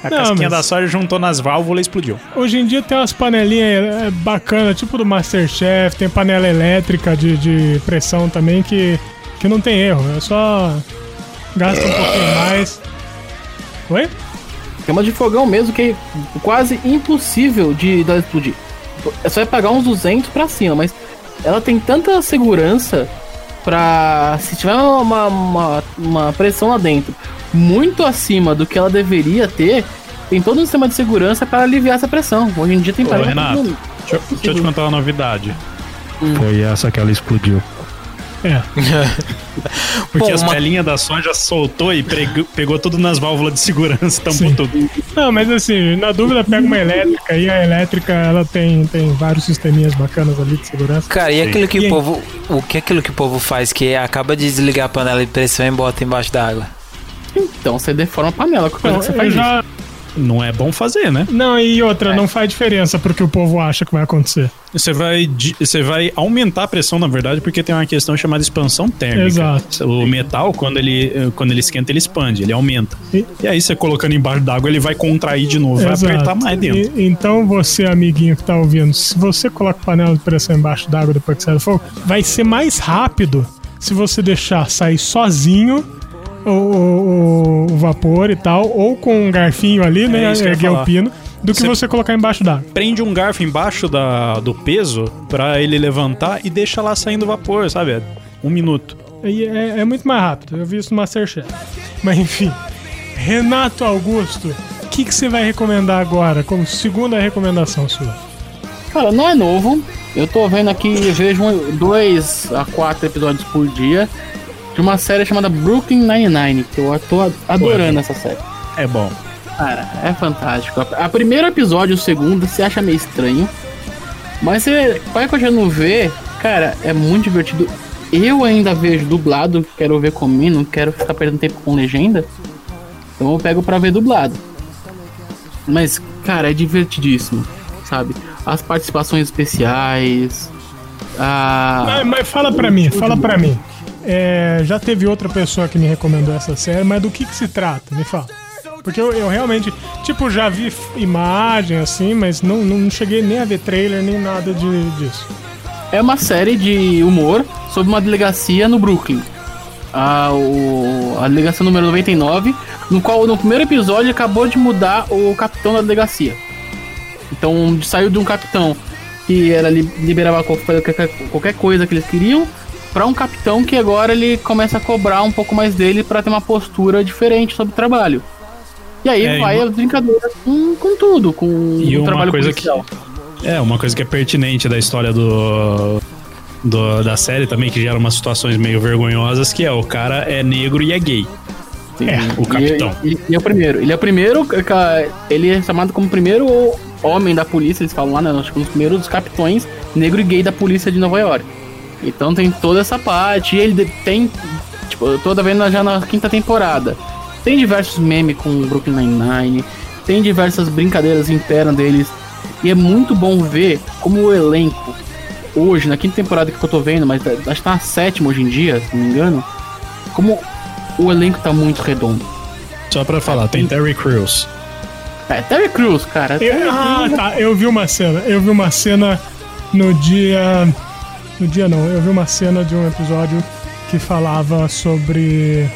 A Não, casquinha mas- da soja juntou nas válvulas e explodiu. Hoje em dia tem umas panelinhas é, bacanas, tipo do Masterchef, tem panela elétrica de, de pressão também que, que não tem erro. É só gasta um pouquinho mais. Oi? Uma de fogão mesmo que é quase impossível de dela explodir. É só pagar uns 200 pra cima, mas ela tem tanta segurança pra. Se tiver uma, uma, uma pressão lá dentro, muito acima do que ela deveria ter, tem todo um sistema de segurança para aliviar essa pressão. Hoje em dia tem Ô, Renato, deixa, eu- deixa eu te contar uma novidade. Hum. Foi essa que ela explodiu. É. Porque Bom, as uma- pelinhas da soja soltou e pregou- pegou tudo nas válvulas de segurança, tampou Sim. tudo. Não, mas assim, na dúvida pega uma elétrica e a elétrica ela tem, tem vários sisteminhas bacanas ali de segurança. Cara, e aquilo que E o povo. O que é aquilo que o povo faz que acaba de desligar a panela de pressão e bota embaixo da água? Então você deforma a panela com a coisa Não, que você faz isso. Não é bom fazer, né? não, e outra, não faz diferença porque o povo acha que vai acontecer. Você vai, você vai aumentar a pressão, na verdade, porque tem uma questão chamada expansão térmica. Exato. O metal, quando ele, quando ele esquenta, ele expande, ele aumenta. E- E aí, você colocando embaixo d'água, ele vai contrair de novo, vai Exato. apertar mais dentro. E- então, você, amiguinho que tá ouvindo, se você coloca panela de pressão embaixo d'água depois que sai do fogo, vai ser mais rápido se você deixar sair sozinho o, o- o vapor e tal, ou com um garfinho ali, né? eu ia Erguer o pino, do que Você- você colocar embaixo d'água. Prende um garfo embaixo da, do peso pra ele levantar e deixa lá saindo vapor, sabe? É Um minuto. E é, é muito mais rápido. Eu vi isso no Masterchef. Mas enfim. Renato Augusto, o que, que você vai recomendar agora como segunda recomendação sua? Cara, não é novo. Eu tô vendo aqui, vejo dois a quatro episódios por dia de uma série chamada Brooklyn Nine-Nine, que eu tô adorando essa série. É bom. Cara, é fantástico. A primeiro episódio, o segundo, você acha meio estranho. Mas você vai continuando ver, cara, é muito divertido. Eu ainda vejo dublado, quero ver comigo, não quero ficar perdendo tempo com legenda. Então eu pego pra ver dublado. Mas, cara, é divertidíssimo, sabe? As participações especiais. A... Mas, mas fala pra mim, fala pra mim. É, já teve outra pessoa que me recomendou essa série, mas do que que se trata? Me fala. Porque eu, eu realmente, tipo, já vi imagem assim, mas não, não cheguei nem a ver trailer nem nada de, disso. É uma série de humor sobre uma delegacia no Brooklyn. A, o- a delegacia número 99, no qual no primeiro episódio acabou de mudar o capitão da delegacia. Então saiu de um capitão que era li- liberava qualquer, qualquer coisa que eles queriam para um capitão que agora ele começa a cobrar um pouco mais dele para ter uma postura diferente sobre o trabalho. E aí É, vai uma- a brincadeira com, com tudo, com E o uma trabalho coisa policial. É, uma coisa que é pertinente da história do, do- da série também, que gera umas situações meio vergonhosas, que é o cara é negro e é gay. É, o capitão. E, e- e é o primeiro. Ele é o primeiro. ca- Ele é chamado como o primeiro homem da polícia, eles falam lá, né? Acho que um dos primeiros capitões negro e gay da polícia de Nova York. Então tem toda essa parte. E ele tem. Tipo, eu tô vendo já na quinta temporada. Tem diversos memes com o Brooklyn Nine-Nine. Tem diversas brincadeiras internas deles. E é muito bom ver como o elenco, hoje, na quinta temporada que eu tô vendo, mas acho que tá na sétima hoje em dia, se não me engano. Como o elenco tá muito redondo. Só pra falar, tem Terry Crews. É, Terry Crews, cara. Eu, ah, tá. Eu vi uma cena. Eu vi uma cena no dia. No dia não, eu vi uma cena de um episódio que falava sobre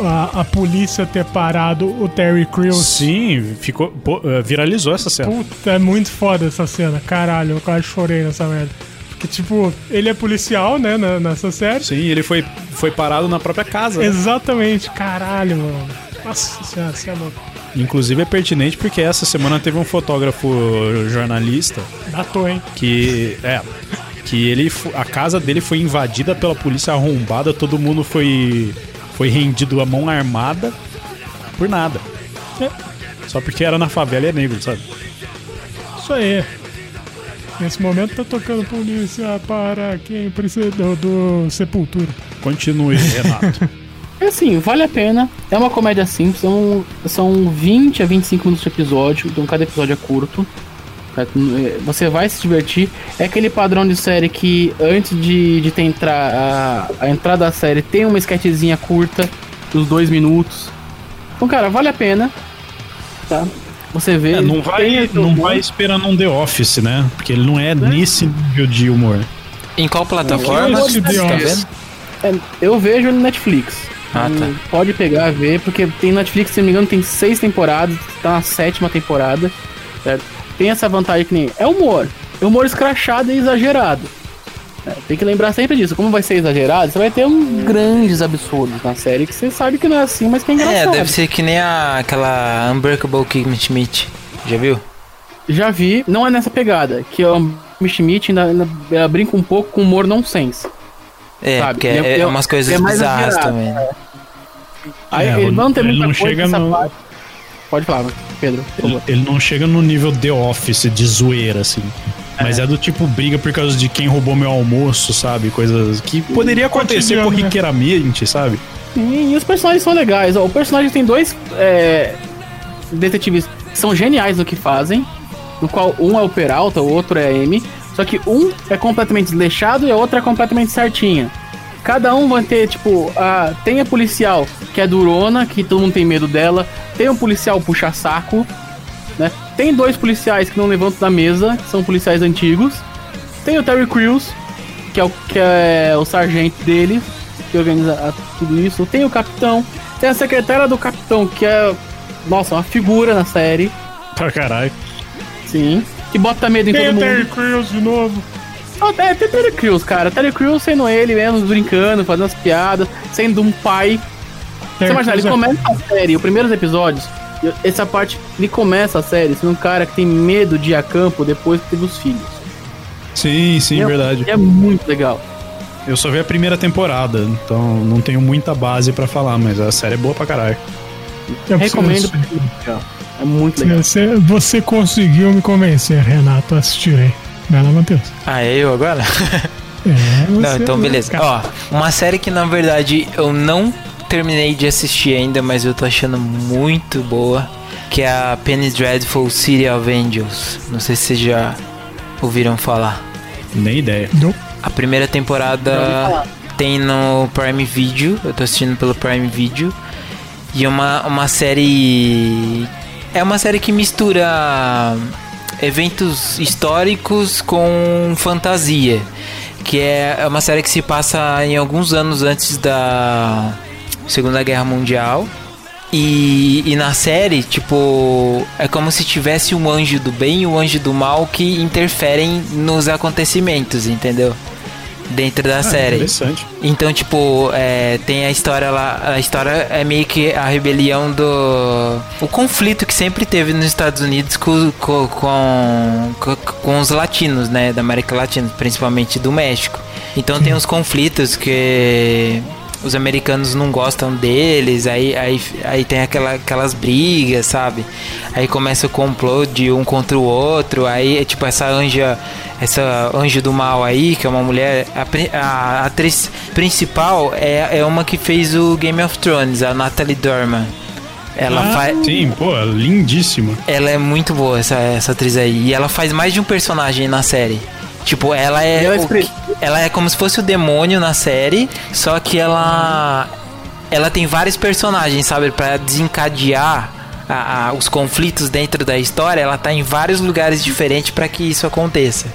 a, a polícia ter parado o Terry Crews. Sim, ficou, pô, eh, viralizou essa cena. Puta, é muito foda essa cena. Caralho, eu quase chorei nessa merda. Porque, tipo, ele é policial, né, na- nessa série. Sim, ele foi, foi parado na própria casa. né? Exatamente, caralho, mano. Nossa senhora, você é louco. Inclusive é pertinente porque essa semana teve um fotógrafo jornalista Datou, hein? que é que ele a casa dele foi invadida pela polícia arrombada, todo mundo foi foi rendido a mão armada por nada. É. Só porque era na favela e é negro, sabe? Isso aí. Nesse momento tá tocando polícia para quem precisa do, do Sepultura. Continue, Renato. É assim, vale a pena. É uma comédia simples. São, são 20 a 25 minutos de episódio. Então cada episódio é curto. Tá? Você vai se divertir. É aquele padrão de série que antes de, de ter entrar a, a entrada da série tem uma sketchzinha curta, dos dois minutos. Então, cara, vale a pena. Tá? Você vê. É, não vai, não humor. vai esperando um The Office, né? Porque ele não é nesse nível de humor. Em qual plataforma? Eu tá. É, eu vejo no Netflix. Ah, tá. Pode pegar, ver, porque tem Netflix, se não me engano, tem seis temporadas, tá na sétima temporada. certo? Tem essa vantagem que nem. É humor. É humor escrachado e exagerado. É, tem que lembrar sempre disso. Como vai ser exagerado, você vai ter um grandes absurdos na série que você sabe que não é assim, mas que é É, engraçado. deve ser que nem a, aquela Unbreakable Kimmy Schmidt. Já viu? Já vi, não é nessa pegada, que o Schmidt ainda, ainda ela brinca um pouco com humor nonsense. É, Sabe, porque é- é, é- umas coisas é bizarras exagerado, também. né? Aí É, ele não tem muita não coisa chega nessa no- parte. Pode falar, Pedro. Ele, ele não chega no nível The Office de zoeira, assim. Mas é do tipo briga por causa de quem roubou meu almoço, sabe? Coisas que poderia acontecer Cotidiano, né? corriqueiramente, sabe? Sim, e os personagens são legais. ó. O personagem tem dois é, detetives que são geniais no que fazem. No qual um é o Peralta, o outro é a Amy. Só que um é completamente desleixado e a outra é completamente certinha. Cada um vai ter, tipo, a, tem a policial que é durona, que todo mundo tem medo dela. Tem um policial puxa-saco, né? Tem dois policiais que não levantam da mesa, que são policiais antigos. Tem o Terry Crews, que é o, que é o sargento dele, que organiza tudo isso. Tem o capitão, tem a secretária do capitão, que é, nossa, uma figura na série, Pra caralho. sim. Que bota medo em Tem todo o Terry mundo. Crews de novo. Ah, É, tem Terry Crews, cara. Terry Crews sendo ele mesmo, brincando, fazendo as piadas, sendo um pai. Você Terry imagina, ele é- começa a série, os primeiros episódios, essa parte, ele começa a série sendo um cara que tem medo de ir a campo depois que teve os filhos. Sim, sim, é, verdade. É muito legal. Eu só vi a primeira temporada, então não tenho muita base pra falar, mas a série é boa pra caralho. Eu Recomendo. preciso- É muito legal. Você, você conseguiu me convencer, Renato, assistirei. Vai lá, Matheus. Ah, é eu agora? É, Não, você- então beleza. Ó, uma série que na verdade eu não terminei de assistir ainda, mas eu tô achando muito boa, que é a Penny Dreadful City of Angels. Não sei se vocês já ouviram falar. Nem ideia. Não. A primeira temporada tem no Prime Video, eu tô assistindo pelo Prime Video. E é uma, uma série. É uma série que mistura eventos históricos com fantasia. Que é é uma série que se passa em alguns anos antes da Segunda Guerra Mundial. E, e na série, tipo, é como se tivesse um anjo do bem e um anjo do mal que interferem nos acontecimentos, entendeu? Dentro da Ah, série. Interessante. Então, tipo, é, tem a história lá. A história é meio que a rebelião do. O conflito que sempre teve nos Estados Unidos com, com, com, com- os latinos, né? Da América Latina, principalmente do México. Então tem uns conflitos que os americanos não gostam deles, aí, aí, aí tem aquela, aquelas brigas, sabe? Aí começa o complô de um contra o outro, aí tipo essa anja, essa anjo do mal aí, que é uma mulher, a, a atriz principal é, é uma que fez o Game of Thrones, a Natalie Dormer. Ela Ah, faz. Sim, pô, lindíssima. Ela é muito boa, essa, essa atriz aí. E ela faz mais de um personagem na série. Tipo, ela é. Ela é o que- ela é como se fosse o demônio na série, só que ela. Ela tem vários personagens, sabe? Pra desencadear a- a- os conflitos dentro da história, ela tá em vários lugares diferentes pra que isso aconteça.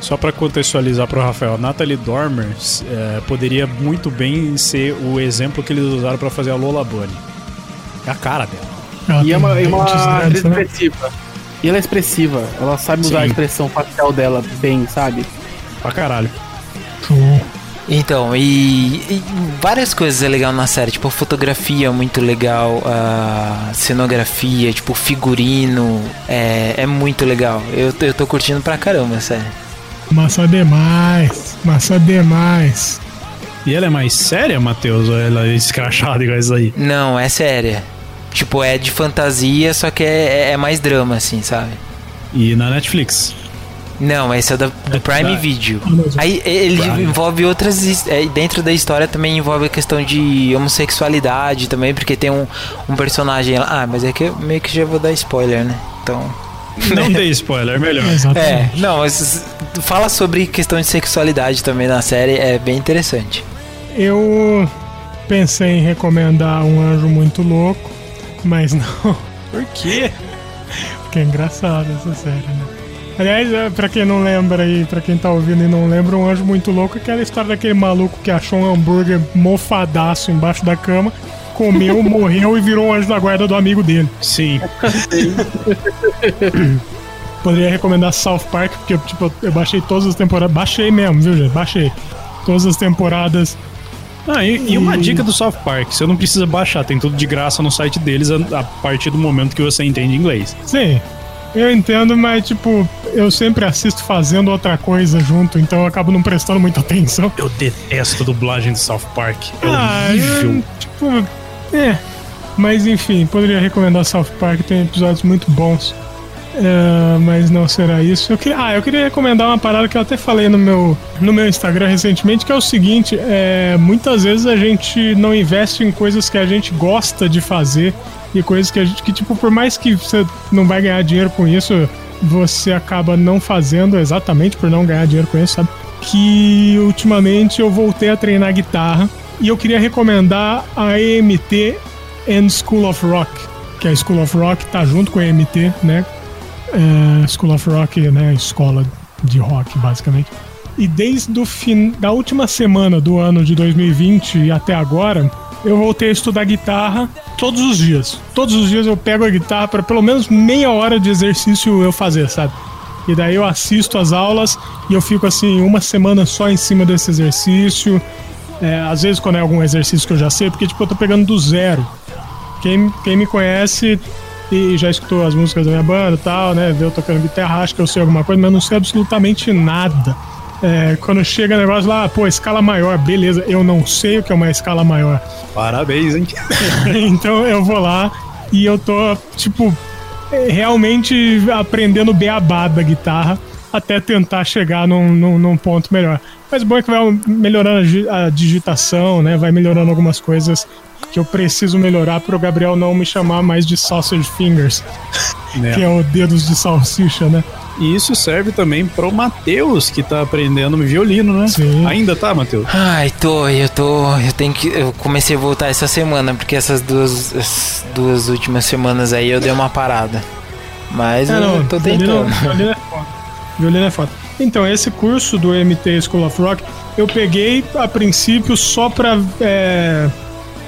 Só pra contextualizar pro Rafael, Natalie Dormer é, poderia muito bem ser o exemplo que eles usaram pra fazer a Lola Bunny. É a cara dela. Ela E é uma, é uma atriz né? expressiva. E ela é expressiva. Ela sabe usar Sim. a expressão facial dela bem, sabe? Pra caralho. Então, e, e várias coisas é legal na série, tipo a fotografia é muito legal, a cenografia, tipo figurino, é, é muito legal. Eu, eu tô curtindo pra caramba a série. Massa demais. Massa demais. E ela é mais séria, Matheus? Ou ela é escrachada igual isso aí? Não, é séria. Tipo, é de fantasia, só que é, é mais drama, assim, sabe? E na Netflix? Não, esse é do, do Prime da- Video. Amazon. Aí ele Prime. envolve outras. é, dentro da história também envolve a questão de homossexualidade também, porque tem um, um personagem lá. Ah, mas é que eu meio que já vou dar spoiler, né? Então. Não dei spoiler, melhor. É, não, mas fala sobre questão de sexualidade também na série, é bem interessante. Eu pensei em recomendar um anjo muito louco, mas não. Por quê? Porque é engraçado essa série, né? Aliás, é, pra quem não lembra aí, pra quem tá ouvindo e não lembra, um anjo muito louco é aquela história daquele maluco que achou um hambúrguer mofadaço embaixo da cama, comeu, morreu e virou um anjo da guarda do amigo dele. Sim. Poderia recomendar South Park, porque tipo, eu baixei todas as temporadas. Baixei mesmo, viu, gente? Baixei. Todas as temporadas. Ah, e, e uma E- dica do South Park: você não precisa baixar, tem tudo de graça no site deles a, a partir do momento que você entende inglês. Sim, eu entendo, mas tipo, eu sempre assisto fazendo outra coisa junto, então eu acabo não prestando muita atenção. Eu detesto a dublagem do South Park. É Ah, horrível. eu, tipo, é. Mas enfim, poderia recomendar South Park, tem episódios muito bons. É, mas não será isso. Eu queria, ah, eu queria recomendar uma parada que eu até falei no meu, no meu Instagram recentemente, que é o seguinte: é, muitas vezes a gente não investe em coisas que a gente gosta de fazer e coisas que a gente, que, tipo, por mais que você não vai ganhar dinheiro com isso, você acaba não fazendo exatamente por não ganhar dinheiro com isso, sabe? Que ultimamente eu voltei a treinar guitarra e eu queria recomendar a EMT and School of Rock, que a School of Rock tá junto com a EMT, né? É, School of Rock, né? Escola de rock, basicamente. E desde o fim da última semana do ano de 2020 e até agora, eu voltei a estudar guitarra todos os dias. Todos os dias eu pego a guitarra para pelo menos meia hora de exercício eu fazer, sabe? E daí eu assisto as aulas e eu fico assim uma semana só em cima desse exercício. É, às vezes quando é algum exercício que eu já sei, porque tipo eu tô pegando do zero. Quem, quem me conhece e já escutou as músicas da minha banda e tal, né? Vê eu tocando guitarra, acha que eu sei alguma coisa, mas não sei absolutamente nada. É, quando chega negócio lá, pô, escala maior, beleza, eu não sei o que é uma escala maior. Parabéns, hein? então eu vou lá e eu tô, tipo, realmente aprendendo beabá da guitarra até tentar chegar num, num, num ponto melhor. Mas o bom é que vai melhorando a digitação, né? Vai melhorando algumas coisas que eu preciso melhorar para o Gabriel não me chamar mais de Sausage Fingers, Né? que é o dedos de salsicha, né? E isso serve também pro Matheus, que tá aprendendo violino, né? Sim. Ainda tá, Matheus? Ai, tô, eu tô. Eu tenho que. Eu comecei a voltar essa semana, porque essas duas, as duas últimas semanas aí eu dei uma parada. Mas É, eu não, tô violino, tentando. violino é foda. Violino é foda. Então, esse curso do MT School of Rock, eu peguei a princípio só pra é,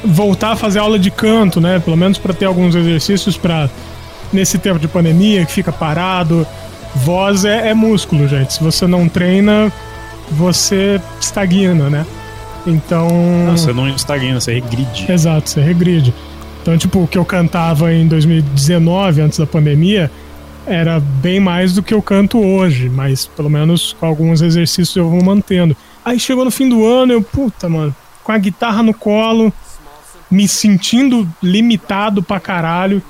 voltar a fazer aula de canto, né? Pelo menos pra ter alguns exercícios pra nesse tempo de pandemia que fica parado. Voz é, é músculo, gente. Se você não treina, você estagna, né? Então. Não, você não estagna, você regride. Exato, você regride. Então, tipo, o que eu cantava em 2019, antes da pandemia, era bem mais do que eu canto hoje, mas pelo menos com alguns exercícios eu vou mantendo. Aí chegou no fim do ano, eu, puta, mano, com a guitarra no colo, me sentindo limitado pra caralho.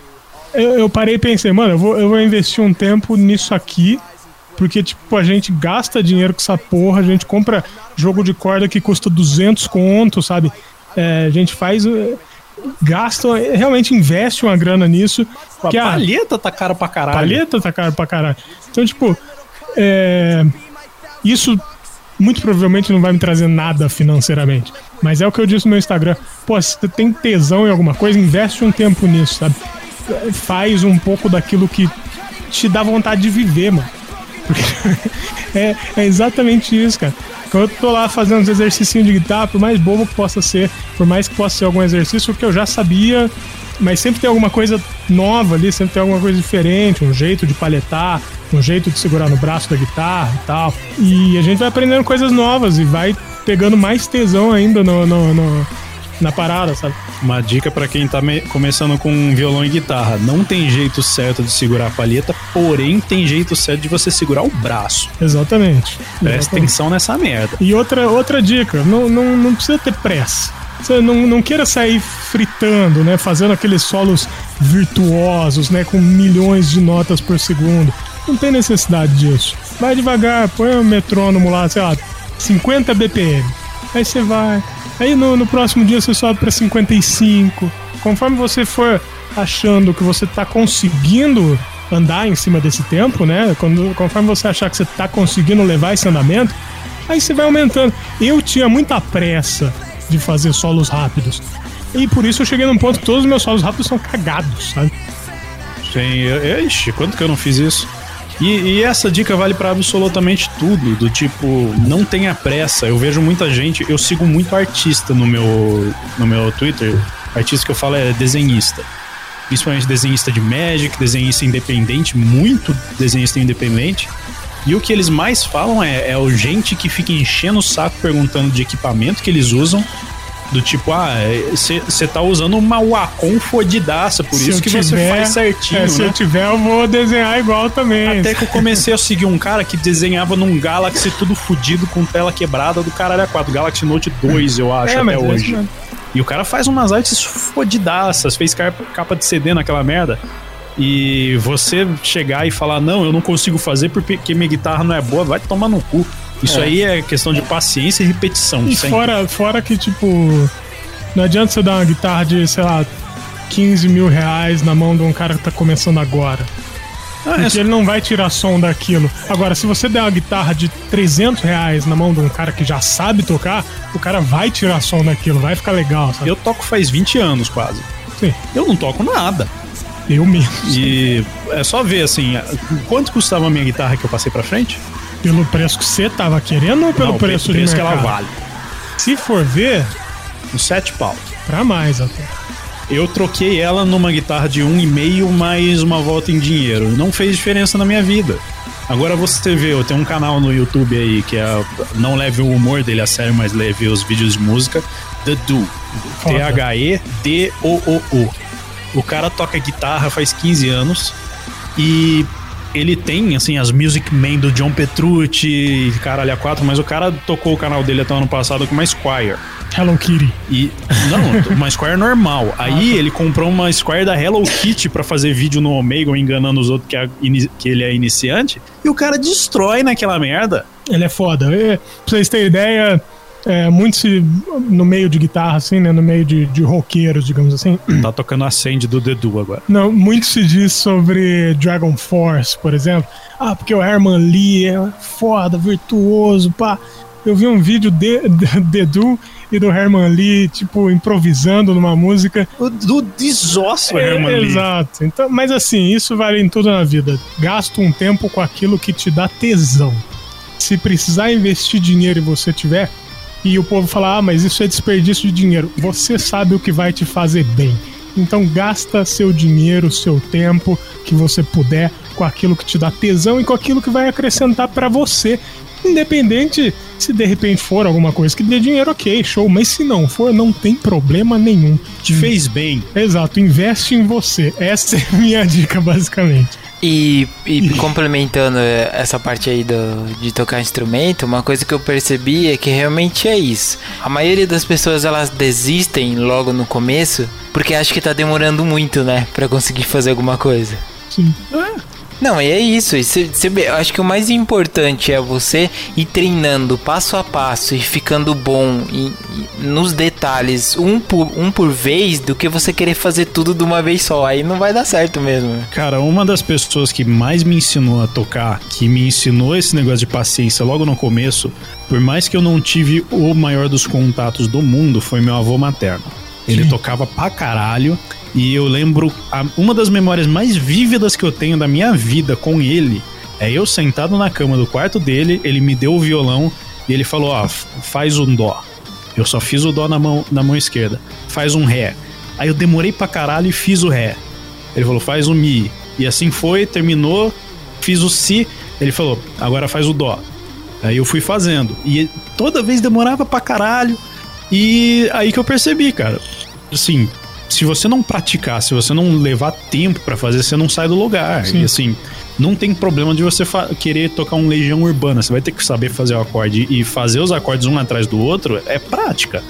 Eu, eu parei e pensei, mano, eu vou, eu vou investir um tempo nisso aqui, porque, tipo, a gente gasta dinheiro com essa porra, a gente compra jogo de corda que custa 200 conto, sabe? É, a gente faz. eh, Gasta, realmente investe uma grana nisso. A que a palheta tá cara pra caralho. palheta tá caro pra caralho. Então, tipo, é, isso muito provavelmente não vai me trazer nada financeiramente. Mas é o que eu disse no meu Instagram. Pô, se você tem tesão em alguma coisa, investe um tempo nisso, sabe? Faz um pouco daquilo que te dá vontade de viver, mano. É, é exatamente isso, cara. Quando eu tô lá fazendo uns exercícios de guitarra, por mais bobo que possa ser, por mais que possa ser algum exercício que eu já sabia, mas sempre tem alguma coisa nova ali, sempre tem alguma coisa diferente, um jeito de palhetar, um jeito de segurar no braço da guitarra e tal. E a gente vai aprendendo coisas novas e vai pegando mais tesão ainda no, no- no- na parada, sabe? Uma dica pra quem tá me- começando com violão e guitarra: não tem jeito certo de segurar a palheta, porém tem jeito certo de você segurar o braço. Exatamente. Presta Exatamente. atenção nessa merda. E outra, outra dica, não, não, não precisa ter pressa. Você não, não queira sair fritando, né? Fazendo aqueles solos virtuosos, né? Com milhões de notas por segundo. Não tem necessidade disso. Vai devagar, põe o metrônomo lá, sei lá, 50 BPM. Aí você vai. Aí no, no próximo dia você sobe para 55. Conforme você for achando que você tá conseguindo andar em cima desse tempo, né? Quando, conforme você achar que você tá conseguindo levar esse andamento, aí você vai aumentando. Eu tinha muita pressa de fazer solos rápidos. E por isso eu cheguei num ponto que todos os meus solos rápidos são cagados, sabe? Sim, eu, ixi, quanto que eu não fiz isso? E, e essa dica vale pra absolutamente tudo, do tipo, não tenha pressa. Eu vejo muita gente, eu sigo muito artista no meu, no meu Twitter. Artista que eu falo é desenhista. principalmente desenhista de Magic, desenhista independente, muito desenhista independente. E o que eles mais falam é, é o gente que fica enchendo o saco perguntando de equipamento que eles usam. Do tipo, ah, você tá usando uma Wacom fodidaça, por Se isso que você tiver- faz certinho, É, se né? eu tiver, eu vou desenhar igual também. Até que eu comecei a seguir um cara que desenhava num Galaxy tudo fudido com tela quebrada do caralho A4, Galaxy Note 2, eu acho, É, até é hoje. mesmo. E o cara faz umas artes fodidaças, fez capa de CD naquela merda. E você chegar e falar, não, eu não consigo fazer porque minha guitarra não é boa, vai tomar no cu. Isso aí é questão de paciência e repetição. E sempre. fora, fora que, tipo, não adianta você dar uma guitarra de, sei lá, 15 mil reais na mão de um cara que tá começando agora. Ah, é Porque só- ele não vai tirar som daquilo. Agora, se você der uma guitarra de 300 reais na mão de um cara que já sabe tocar, o cara vai tirar som daquilo, vai ficar legal, sabe? eu toco faz 20 anos quase. Sim, Eu não toco nada. eu mesmo. E é só ver assim, quanto custava a minha guitarra que eu passei pra frente? Pelo preço que você tava querendo ou pelo Não, preço, preço de que ela vale. Se for ver, Uns 7 pau. pra mais até. Eu troquei ela numa guitarra de um e meio mais uma volta em dinheiro. Não fez diferença na minha vida. Agora você vê, eu tenho um canal no YouTube aí que é não leve o humor dele a sério, mas leve os vídeos de música. The Do. T-H-E-D-O-O-O. O cara toca guitarra faz 15 anos e ele tem, assim, as Music Man do John Petrucci, caralho a quatro, mas o cara tocou o canal dele até o ano passado com uma Squire. Hello Kitty. E. Não, uma Square normal. Aí ele comprou uma Square da Hello Kitty pra fazer vídeo no Omega, enganando os outros que, é que ele é iniciante. E o cara destrói naquela merda. Ele é foda. É, pra vocês terem ideia, é, muito se, no meio de guitarra, assim, né? No meio de, de roqueiros, digamos assim. Tá tocando a Send do Dedu agora. Não, muito se diz sobre Dragon Force, por exemplo. Ah, porque o Herman Lee é foda, virtuoso, pá. Eu vi um vídeo de, de, de Edu e do Herman Lee, tipo, improvisando numa música. O do desosso, É, Herman Lee. Exato. Então, mas assim, isso vale em tudo na vida. Gasta um tempo com aquilo que te dá tesão. Se precisar investir dinheiro e você tiver, e o povo falar, ah, mas isso é desperdício de dinheiro, você sabe o que vai te fazer bem. Então gasta seu dinheiro, seu tempo que você puder com aquilo que te dá tesão e com aquilo que vai acrescentar pra você. Independente se de repente for alguma coisa que dê dinheiro, ok, show. Mas se não for, não tem problema nenhum. Te fez bem. Exato, investe em você. Essa é a minha dica, basicamente. E, e complementando eh, essa parte aí do, de tocar instrumento, uma coisa que eu percebi é que realmente é isso. A maioria das pessoas elas desistem logo no começo porque acha que tá demorando muito, né, Pra conseguir fazer alguma coisa. Sim. Não, e é isso. E cê- cê vê, eu acho que o mais importante é você ir treinando passo a passo e ficando bom em- nos detalhes, um por, um por vez, do que você querer fazer tudo de uma vez só. Aí não vai dar certo mesmo. Cara, uma das pessoas que mais me ensinou a tocar, que me ensinou esse negócio de paciência logo no começo, por mais que eu não tive o maior dos contatos do mundo, foi meu avô materno. Ele Sim. tocava pra caralho. E eu lembro, a- uma das memórias mais vívidas que eu tenho da minha vida com ele é eu sentado na cama do quarto dele, ele me deu o violão e ele falou: Ó, f- faz um dó. Eu só fiz o dó na mão, na mão esquerda. Faz um ré. Aí eu demorei pra caralho e fiz o ré. Ele falou, faz o Mi. E assim foi, terminou, fiz o Si. Ele falou, agora faz o Dó. Aí eu fui fazendo. E toda vez demorava pra caralho. E aí que eu percebi, cara. Assim, se você não praticar, se você não levar tempo pra fazer, você não sai do lugar. Sim. E assim, não tem problema de você querer tocar um Legião Urbana. Você vai ter que saber fazer o acorde e fazer os acordes um atrás do outro é prática.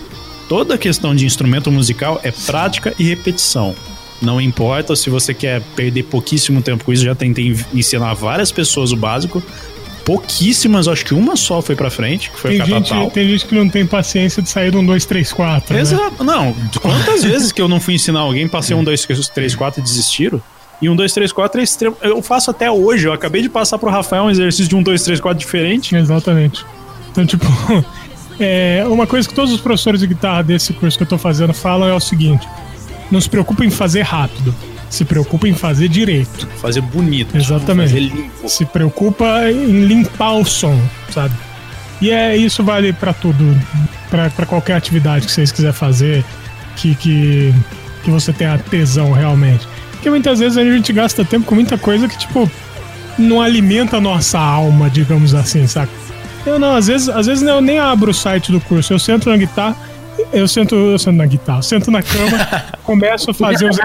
Toda questão de instrumento musical é prática e repetição. Não importa se você quer perder pouquíssimo tempo com isso, já tentei en- ensinar várias pessoas o básico. Pouquíssimas, acho que uma só foi pra frente, que foi Tem a gente, tem gente que não tem paciência de sair de um 2, 3, 4. Né? Exato. Não, quantas vezes que eu não fui ensinar alguém, passei um, dois, três, quatro e desistiram? E um, dois, três, quatro é extremo. Eu faço até hoje. Eu acabei de passar pro Rafael um exercício de um, dois, três, quatro diferente. Exatamente. Então, tipo, é, uma coisa que todos os professores de guitarra desse curso que eu tô fazendo falam é o seguinte: não se preocupe em fazer rápido, se preocupe em fazer direito. Fazer bonito. Exatamente. Fazer limpo. Se preocupa em limpar o som, sabe? E é isso vale pra tudo, Pra pra qualquer atividade que vocês quiserem fazer, que, que, que você tenha tesão realmente. Porque muitas vezes a gente gasta tempo com muita coisa que, tipo, não alimenta a nossa alma, digamos assim, saca? Eu não, às vezes, às vezes eu nem abro o site do curso, eu sento na guitarra, eu sento, eu sento na guitarra, sento na cama, começo a fazer os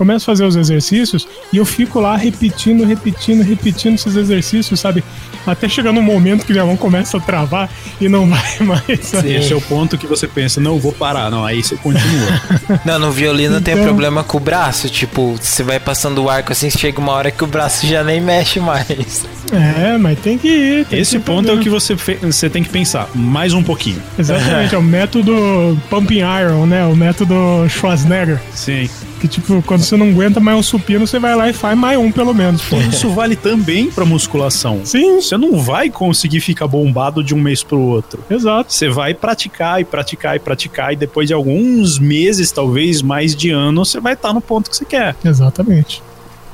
começo a fazer os exercícios e eu fico lá repetindo, repetindo, repetindo esses exercícios, sabe? Até chegar num momento que minha mão começa a travar e não vai mais. Sabe? Esse é o ponto que você pensa, não, vou parar, não, aí você continua. Não, no violino tem Então- problema com o braço. Tipo, você vai passando o arco assim, chega uma hora que o braço já nem mexe mais. É, mas tem que ir. tem Esse que ponto é o que você, fe- você tem que pensar, mais um pouquinho. Exatamente, é o método Pumping Iron, né? O método Schwarzenegger. Sim. Que, tipo, quando você não aguenta mais um supino, você vai lá e faz mais um, pelo menos, pô. Isso vale também pra musculação. Sim, Você não vai conseguir ficar bombado de um mês pro outro. exato. Você vai praticar e praticar e praticar, e depois de alguns meses, talvez mais de anos, você vai estar no ponto que você quer. Exatamente.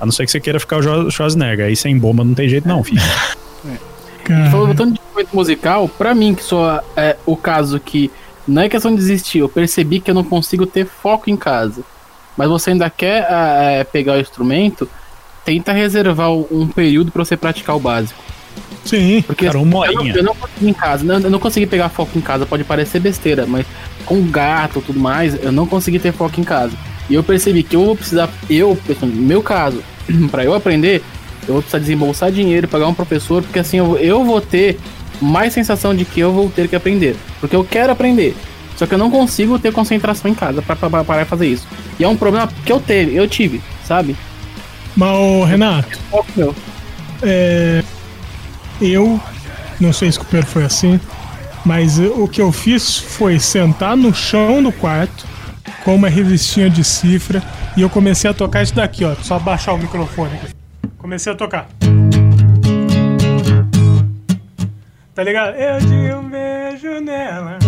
A não ser que você queira ficar o Schwarzenegger. Aí sem bomba não tem jeito, não, filho. Cara, Falando tanto de instrumento musical, pra mim, que só é o caso que não é questão de desistir, eu percebi que eu não consigo ter foco em casa. Mas você ainda quer ah, é, pegar o instrumento, tenta reservar um período pra você praticar o básico. sim. Porque Cara, uma eu, não, eu não consegui em casa, não, eu não consegui pegar foco em casa, pode parecer besteira, mas com gato e tudo mais, eu não consegui ter foco em casa. E eu percebi que eu vou precisar, eu, no meu caso, pra eu aprender, eu vou precisar desembolsar dinheiro, pagar um professor, porque assim eu, eu vou ter mais sensação de que eu vou ter que aprender. Porque eu quero aprender. Só que eu não consigo ter concentração em casa pra, pra, pra parar e fazer isso. E é um problema que eu teve, eu tive, sabe? Mas, ô, Renato, Foco meu. é, eu não sei se o Pedro foi assim, mas eu- o que eu fiz foi sentar no chão do quarto com uma revistinha de cifra e eu comecei a tocar isso daqui, ó. Só baixar o microfone aqui. Comecei a tocar. Tá ligado? Eu dei um beijo nela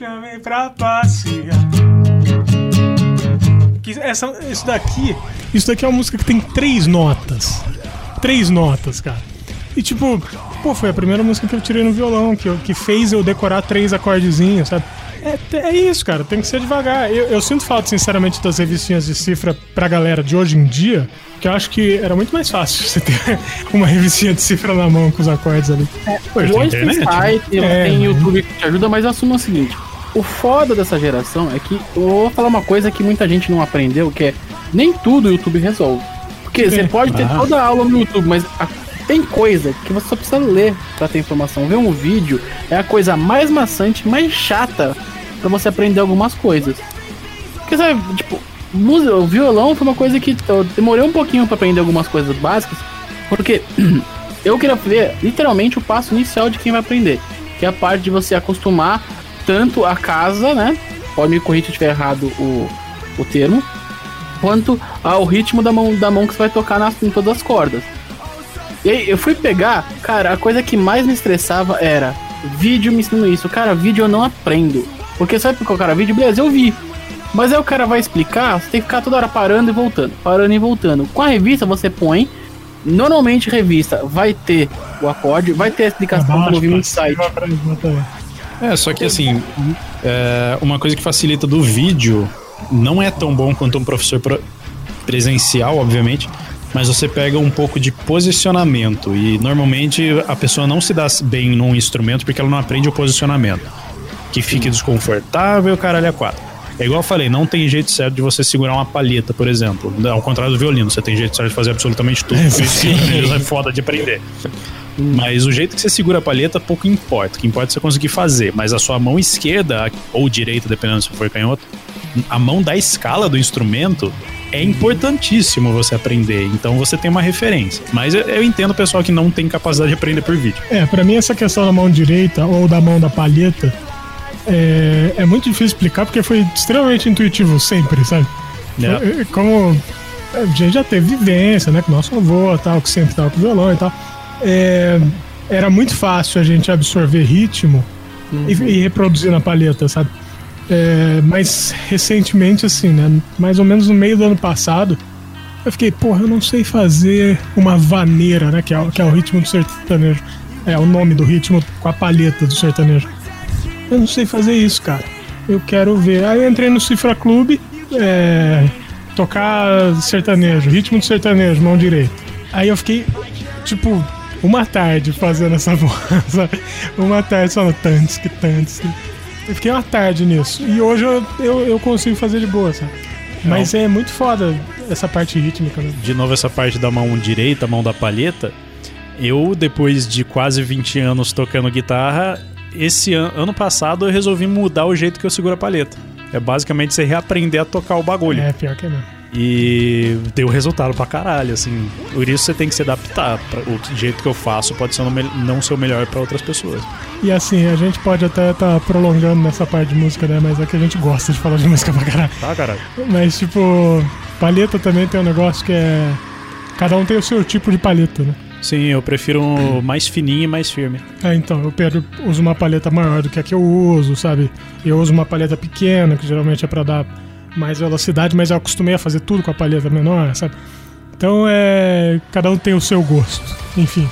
chamei pra passear. Que essa, isso daqui, isso daqui é uma música que tem três notas. Três notas, cara. E tipo, pô, foi a primeira música que eu tirei no violão, que, eu- que fez eu decorar três acordezinhos, sabe? É, é isso, cara, tem que ser devagar. Eu, eu sinto falta, sinceramente, das revistinhas de cifra pra galera de hoje em dia, que eu acho que era muito mais fácil você ter uma revistinha de cifra na mão com os acordes ali. Hoje tem Hoje tem internet, né? site, É, tem né? YouTube que te ajuda, mas assume o seguinte: o foda dessa geração é que eu vou falar uma coisa que muita gente não aprendeu, que é nem tudo o YouTube resolve. Porque você pode ter Ah. toda a aula no YouTube, mas a- tem coisa que você só precisa ler pra ter informação. Ver um vídeo é a coisa mais maçante, mais chata pra você aprender algumas coisas. Porque sabe, tipo, música, o violão foi uma coisa que eu demorei um pouquinho pra aprender algumas coisas básicas, porque eu queria ver literalmente o passo inicial de quem vai aprender, que é a parte de você acostumar tanto a casa, né? Pode me corrigir se eu estiver errado o, o termo, quanto ao ritmo da mão, da mão que você vai tocar nas, em todas as cordas. E aí eu fui pegar, cara, a coisa que mais me estressava era vídeo me ensinando isso. Cara, vídeo eu não aprendo. Porque sabe por que o cara vídeo? Beleza, eu vi. Mas aí o cara vai explicar, você tem que ficar toda hora parando e voltando, parando e voltando. Com a revista você põe. Normalmente revista vai ter o acorde, vai ter a explicação do movimento pra site. É, só que assim, é, uma coisa que facilita do vídeo não é tão bom quanto um professor pro- presencial, obviamente, mas você pega um pouco de posicionamento e normalmente a pessoa não se dá bem num instrumento porque ela não aprende o posicionamento. Que fique desconfortável, caralho, é quatro. É igual eu falei, não tem jeito certo de você segurar uma palheta, por exemplo. Ao contrário do violino, você tem jeito certo de fazer absolutamente tudo. Por isso que é foda de aprender. Mas o jeito que você segura a palheta pouco importa. O que importa é você conseguir fazer. Mas a sua mão esquerda, ou direita, dependendo se for canhoto, a mão da escala do instrumento é importantíssimo você aprender. Então você tem uma referência. Mas eu, eu entendo o pessoal que não tem capacidade de aprender por vídeo. É, pra mim essa questão da mão direita ou da mão da palheta é, é muito difícil explicar porque foi extremamente intuitivo sempre, sabe? É, Como a gente já teve vivência, né? Com nosso avô tal, que sempre tava com violão e tal. É, era muito fácil a gente absorver ritmo e, e reproduzir na palheta, sabe? É, mas recentemente, assim, né? Mais ou menos no meio do ano passado, eu fiquei, porra, eu não sei fazer uma vaneira, né? Que é, que é o ritmo do sertanejo. É o nome do ritmo com a palheta do sertanejo. Eu não sei fazer isso, cara. Eu quero ver. Aí eu entrei no Cifra Clube é, tocar sertanejo, ritmo de sertanejo, mão direita. Aí eu fiquei, tipo, uma tarde fazendo essa voz? Uma tarde só no tantos que tantos. Eu fiquei uma tarde nisso. E hoje eu, eu, eu consigo fazer de boa, sabe? Mas é muito foda essa parte rítmica, né? De novo, essa parte da mão direita, mão da palheta. Eu, depois de quase 20 anos tocando guitarra, esse an ano passado eu resolvi mudar o jeito que eu seguro a palheta. É basicamente você reaprender a tocar o bagulho. É, pior que é mesmo. E deu resultado pra caralho, assim. Por isso você tem que se adaptar. Pra, o jeito que eu faço pode ser não ser o melhor pra outras pessoas. E assim, a gente pode até estar prolongando nessa parte de música, né? Mas é que a gente gosta de falar de música pra caralho. Tá, caralho? Mas, tipo, palheta também tem um negócio que é. Cada um tem o seu tipo de palheta, né? Sim, eu prefiro um mais fininho e mais firme. É, então, eu Pedro uso uma palheta maior do que a que eu uso, sabe? Eu uso uma palheta pequena, que geralmente é pra dar mais velocidade, mas eu acostumei a fazer tudo com a palheta menor, sabe? Então é. Cada um tem o seu gosto. Enfim,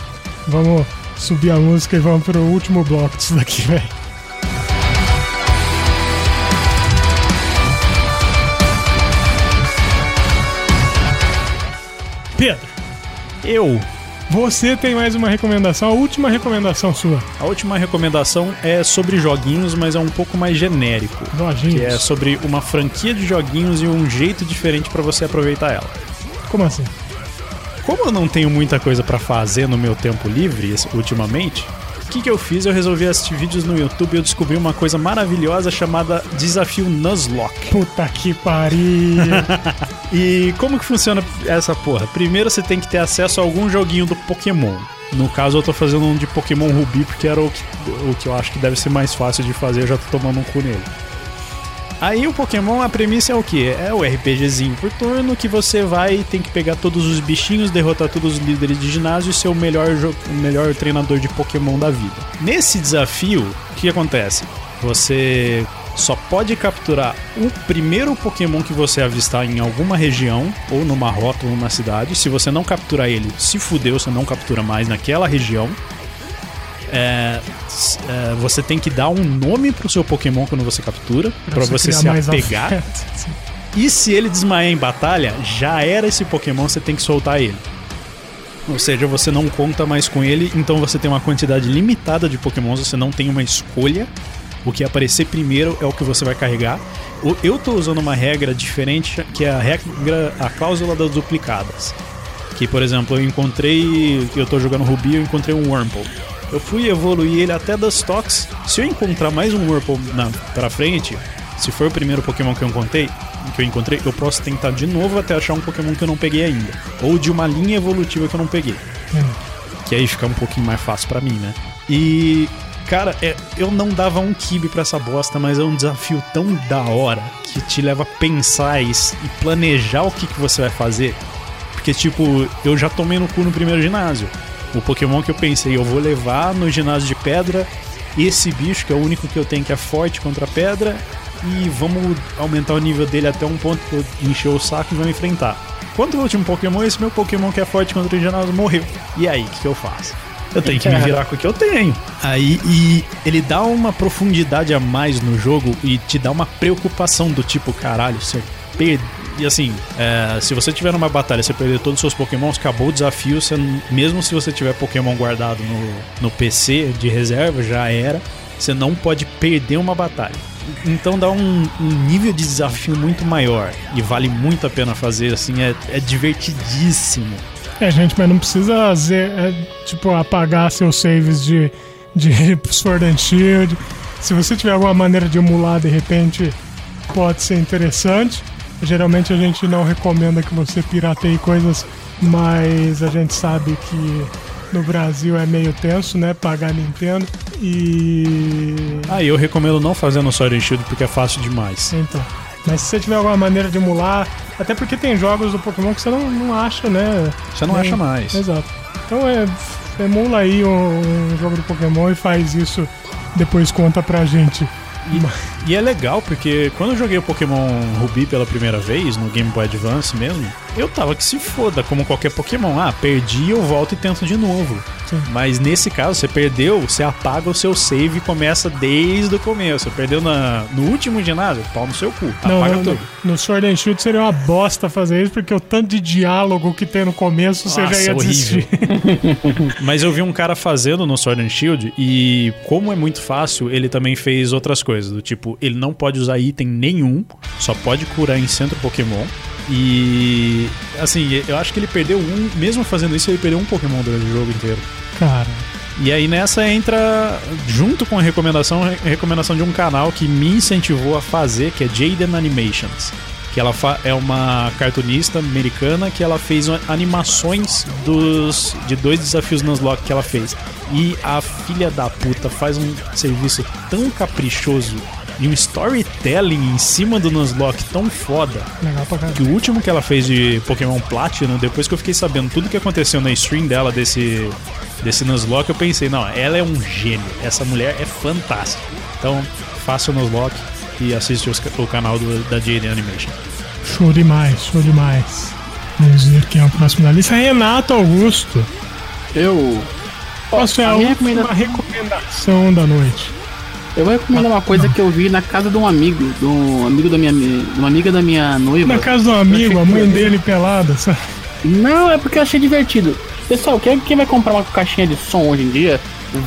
vamos subir a música e vamos pro último bloco disso daqui, velho. Pedro, Eu. Você tem mais uma recomendação, a última recomendação sua. A última recomendação é sobre joguinhos, mas é um pouco mais genérico. Lojinhos. Que é sobre uma franquia de joguinhos e um jeito diferente pra você aproveitar ela. Como assim? Como eu não tenho muita coisa pra fazer no meu tempo livre ultimamente, que, que eu fiz? Eu resolvi assistir vídeos no YouTube e eu descobri uma coisa maravilhosa chamada Desafio Nuzlocke. Puta que pariu. E como que funciona essa porra? Primeiro você tem que ter acesso a algum joguinho do Pokémon. No caso, eu tô fazendo um de Pokémon Ruby, porque era o que, o que eu acho que deve ser mais fácil de fazer, eu já tô tomando um cu nele. Aí o Pokémon, a premissa é o que? É o RPGzinho por turno que você vai tem que pegar todos os bichinhos, derrotar todos os líderes de ginásio e ser o melhor, o melhor treinador de Pokémon da vida. Nesse desafio, o que acontece? Você só pode capturar o primeiro Pokémon que você avistar em alguma região, ou numa rota ou numa cidade. Se você não capturar ele, se fudeu, você não captura mais naquela região. É, é, você tem que dar um nome pro seu Pokémon quando você captura, pra você se apegar. E se ele desmaiar em batalha, já era esse Pokémon, você tem que soltar ele. Ou seja, você não conta mais com ele, então você tem uma quantidade limitada de Pokémons, você não tem uma escolha. O que aparecer primeiro é o que você vai carregar. Eu tô usando uma regra diferente, que é a regra, a cláusula das duplicadas. Que, por exemplo, eu encontrei. Eu tô jogando Ruby, eu encontrei um Wurmple. Eu fui evoluir ele até das Tox. Se eu encontrar mais um Wurmple na, pra frente, se for o primeiro Pokémon que eu encontrei, que eu encontrei, eu posso tentar de novo até achar um Pokémon que eu não peguei ainda. Ou de uma linha evolutiva que eu não peguei. Que aí fica um pouquinho mais fácil pra mim, né? E. Cara, é, eu não dava um kibe pra essa bosta, mas é um desafio tão da hora que te leva a pensar e, s- e planejar o que, que você vai fazer. Porque, tipo, eu já tomei no cu no primeiro ginásio. O Pokémon que eu pensei, eu vou levar no ginásio de pedra esse bicho, que é o único que eu tenho que é forte contra a pedra, e vamos aumentar o nível dele até um ponto que eu encher o saco e vamos enfrentar. Quanto o último Pokémon, esse meu Pokémon que é forte contra o ginásio morreu. E aí, o que, que eu faço? Eu tenho que me virar com o que eu tenho. Aí, e ele dá uma profundidade a mais no jogo e te dá uma preocupação do tipo, caralho, você perde. E assim, é, se você tiver numa batalha, você perder todos os seus Pokémons, acabou o desafio. Você, mesmo se você tiver Pokémon guardado no, no PC de reserva, já era. Você não pode perder uma batalha. Então dá um, um nível de desafio muito maior. E vale muito a pena fazer, assim, é, é divertidíssimo. É, gente, mas não precisa é, tipo, apagar seus saves de, de Sword and Shield. Se você tiver alguma maneira de emular de repente, pode ser interessante. Geralmente a gente não recomenda que você pirateie coisas, mas a gente sabe que no Brasil é meio tenso, né? Pagar Nintendo. E. Ah, eu recomendo não fazer no Sword and Shield porque é fácil demais. Então. Mas se você tiver alguma maneira de emular, até porque tem jogos do Pokémon que você não, não acha, né? Você não Nem- acha mais. Exato. Então é, emula aí um, um jogo do Pokémon e faz isso, depois conta pra gente. E é legal porque quando eu joguei o Pokémon Ruby pela primeira vez, no Game Boy Advance mesmo, eu tava que se foda, como qualquer Pokémon. Ah, perdi, eu volto e tento de novo. Sim. Mas nesse caso, você perdeu, você apaga o seu save e começa desde o começo. Perdeu na, no último ginásio, pau no seu cu. Não, apaga no, tudo. no, no Sword and Shield seria uma bosta fazer isso, porque o tanto de diálogo que tem no começo, você já Nossa, ia horrível. desistir. Mas eu vi um cara fazendo no Sword and Shield e como é muito fácil, ele também fez outras coisas, do tipo, ele não pode usar item nenhum, só pode curar em centro Pokémon. E assim, eu acho que ele perdeu um, mesmo fazendo isso, ele perdeu um Pokémon durante o jogo inteiro. Cara, E aí nessa entra, junto com a recomendação, a recomendação de um canal que me incentivou a fazer, que é Jaden Animations. Que ela é uma cartunista americana que ela fez animações dos de dois desafios Nuzlocke que ela fez. E a filha da puta faz um serviço tão caprichoso e um storytelling em cima do Nuzlocke tão foda legal pra caralho. que o último que ela fez de Pokémon Platinum, depois que eu fiquei sabendo tudo que aconteceu na stream dela desse, desse Nuzlocke, eu pensei, não, ela é um gênio. Essa mulher é fantástica. Então, faça o Nuzlocke e assiste os- o canal do, da JD Animation. Show demais, show demais. Vamos ver quem é o próximo da lista. Renato Augusto. Eu. Qual é a a última recomendação da noite? Eu vou recomendar uma coisa que eu vi na casa de um amigo, de um amigo da minha, de uma amiga da minha noiva. Na casa do amigo, a mãe dele pelada, sabe? Não, é porque eu achei divertido. Pessoal, quem, quem vai comprar uma caixinha de som hoje em dia,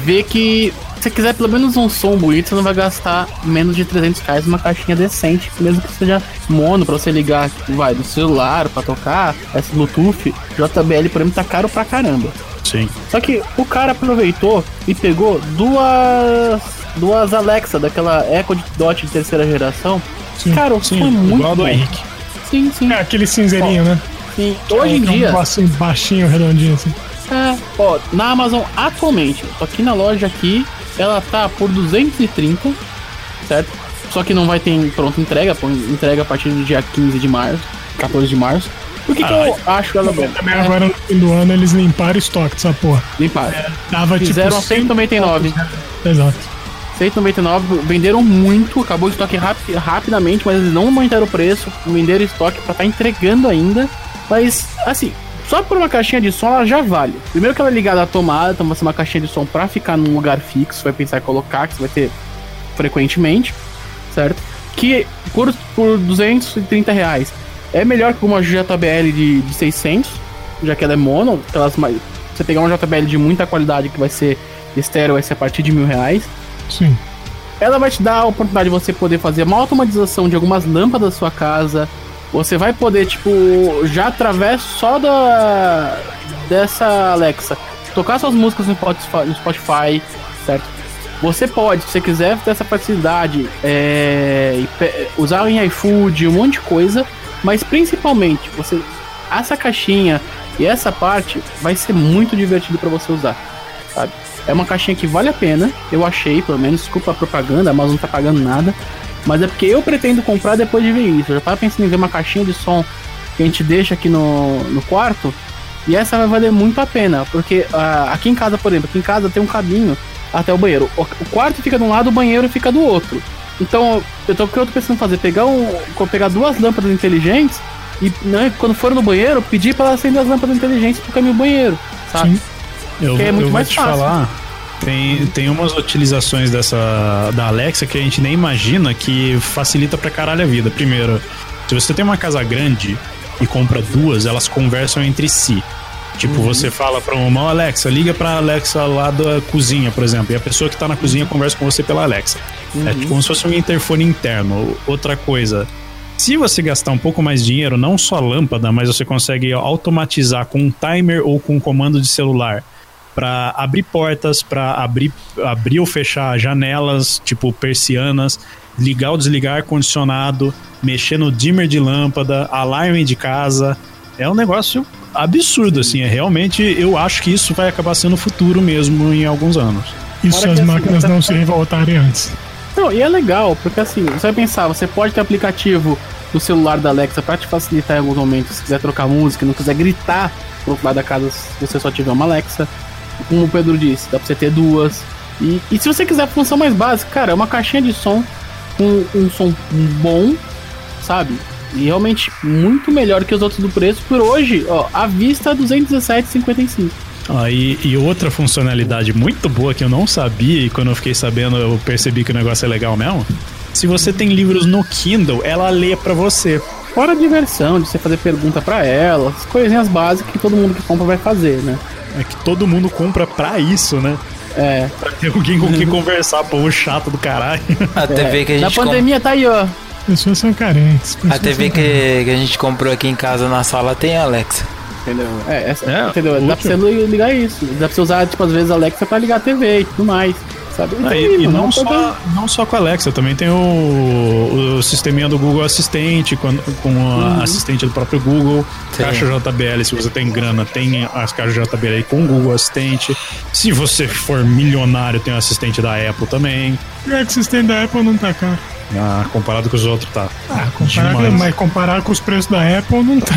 vê que se você quiser pelo menos um som bonito, você não vai gastar menos de 300 reais numa caixinha decente, mesmo que seja mono pra você ligar, vai, do celular pra tocar, essa Bluetooth, JBL, por exemplo, tá caro pra caramba. Sim. Só que o cara aproveitou e pegou duas duas Alexa daquela Echo Dot de terceira geração. Sim, cara, o sim, é muito igual a do bom. Henrique. Sim, sim, É aquele cinzeirinho, né? sim. Hoje em Que é um dia, negocinho baixinho, redondinho assim. É, ó, na Amazon atualmente, tô aqui na loja aqui, ela tá por 230, certo? Só que não vai ter pronta entrega, entrega a partir do dia 15 de março, 14 de março. Por que, que eu acho ela boa? Também É, agora no fim do ano eles limparam o estoque dessa porra. limpar. Tava Fizeram a tipo. 199. Exato. 199, venderam muito, acabou o estoque rapi- rapidamente, mas eles não aumentaram o preço, venderam estoque pra estar entregando ainda. Mas, assim, só por uma caixinha de som ela já vale. Primeiro que ela é ligada à tomada, então ser uma caixinha de som pra ficar num lugar fixo, você vai pensar em colocar, que você vai ter frequentemente, certo? Que por, por 230 reais é melhor que uma JBL de, de 600, já que ela é mono, aquelas mais... Você pegar uma JBL de muita qualidade que vai ser estéreo, vai ser a partir de mil reais. Sim. Ela vai te dar a oportunidade de você poder fazer uma automatização de algumas lâmpadas da sua casa. Você vai poder, tipo, já através só da dessa Alexa, tocar suas músicas no Spotify, certo? Você pode, se você quiser ter essa facilidade, é, usar em iFood, um monte de coisa, mas principalmente, você essa caixinha e essa parte vai ser muito divertido para você usar, sabe? É uma caixinha que vale a pena, eu achei, pelo menos, desculpa a propaganda, a Amazon não tá pagando nada. Mas é porque eu pretendo comprar depois de ver isso. Eu já tava pensando em ver uma caixinha de som que a gente deixa aqui no, no quarto. E essa vai valer muito a pena. Porque ah, aqui em casa, por exemplo, aqui em casa tem um caminho até o banheiro. O, o quarto fica de um lado, o banheiro fica do outro. Então, eu tô, o que eu tô pensando fazer? Pegar, um, pegar duas lâmpadas inteligentes e né, quando for no banheiro, pedir para acender as lâmpadas inteligentes pro caminho banheiro. Sabe? Sim. Eu, é muito eu vou mais te fácil. falar. Tem, tem umas utilizações dessa da Alexa que a gente nem imagina que facilita pra caralho a vida. Primeiro, se você tem uma casa grande e compra duas, elas conversam entre si. Tipo, você fala pra uma, "Ó, Alexa, liga pra Alexa lá da cozinha, por exemplo, e a pessoa que tá na cozinha conversa com você pela Alexa. É tipo como se fosse um interfone interno. Outra coisa, se você gastar um pouco mais de dinheiro, não só lâmpada, mas você consegue automatizar com um timer ou com um comando de celular para abrir portas, para abrir, abrir ou fechar janelas, tipo persianas, ligar ou desligar ar-condicionado, mexer no dimmer de lâmpada, alarme de casa. É um negócio absurdo, assim. É realmente, eu acho que isso vai acabar sendo o futuro mesmo em alguns anos. Isso se as assim, máquinas não tá- se revoltarem antes. Não, e é legal, porque assim, você vai pensar, você pode ter aplicativo do celular da Alexa pra te facilitar em alguns momentos, se quiser trocar música, não quiser gritar pro outro lado da casa se você só tiver uma Alexa. Como o Pedro disse, dá pra você ter duas. E, e se você quiser a função mais básica, cara, é uma caixinha de som com um som bom, sabe? E realmente muito melhor que os outros do preço. Por hoje, ó, a vista é 217,55. Ah, e, e outra funcionalidade muito boa que eu não sabia e quando eu fiquei sabendo eu percebi que o negócio é legal mesmo. Se você tem livros no Kindle, ela lê pra você. Fora a diversão de você fazer pergunta pra ela, as coisinhas básicas que todo mundo que compra vai fazer, né? É que todo mundo compra pra isso, né? É. Pra ter alguém com quem conversar, povo chato do caralho. A TV que a Na gente com- pandemia tá aí, ó. Pessoas são carentes. A pessoas TV são carentes. que, que a gente comprou aqui em casa na sala tem a Alexa. Entendeu? É, essa, É, entendeu? Dá pra você ligar isso. Dá pra você usar, tipo, às vezes a Alexa pra ligar a TV e tudo mais. Sabe? Então, Aí, aí, e não é só, não só com a Alexa, também tem o, o sisteminha do Google Assistente, com, com a assistente do próprio Google, Sim. caixa JBL, se você tem grana, tem as caixas JBL aí com o Google Assistente. Se você for milionário, tem o assistente da Apple também. Que o sistema da Apple não tá caro. Ah, comparado com os outros, tá. Ah, comparar, Demais. mas comparar com os preços da Apple não tá.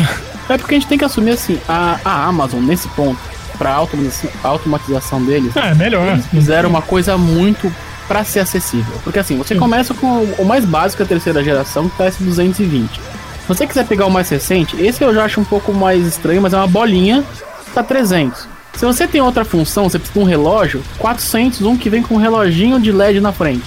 É porque a gente tem que assumir assim, a, a Amazon, nesse ponto, pra automatização, automatização deles, É, melhor. eles fizeram uma coisa muito pra ser acessível. Porque assim, você começa com o mais básico da terceira geração, que tá esse 220. Se você quiser pegar o mais recente, esse eu já acho um pouco mais estranho, mas é uma bolinha, tá 300. Se você tem outra função, você precisa de um relógio, 400, um que vem com um reloginho de LED na frente.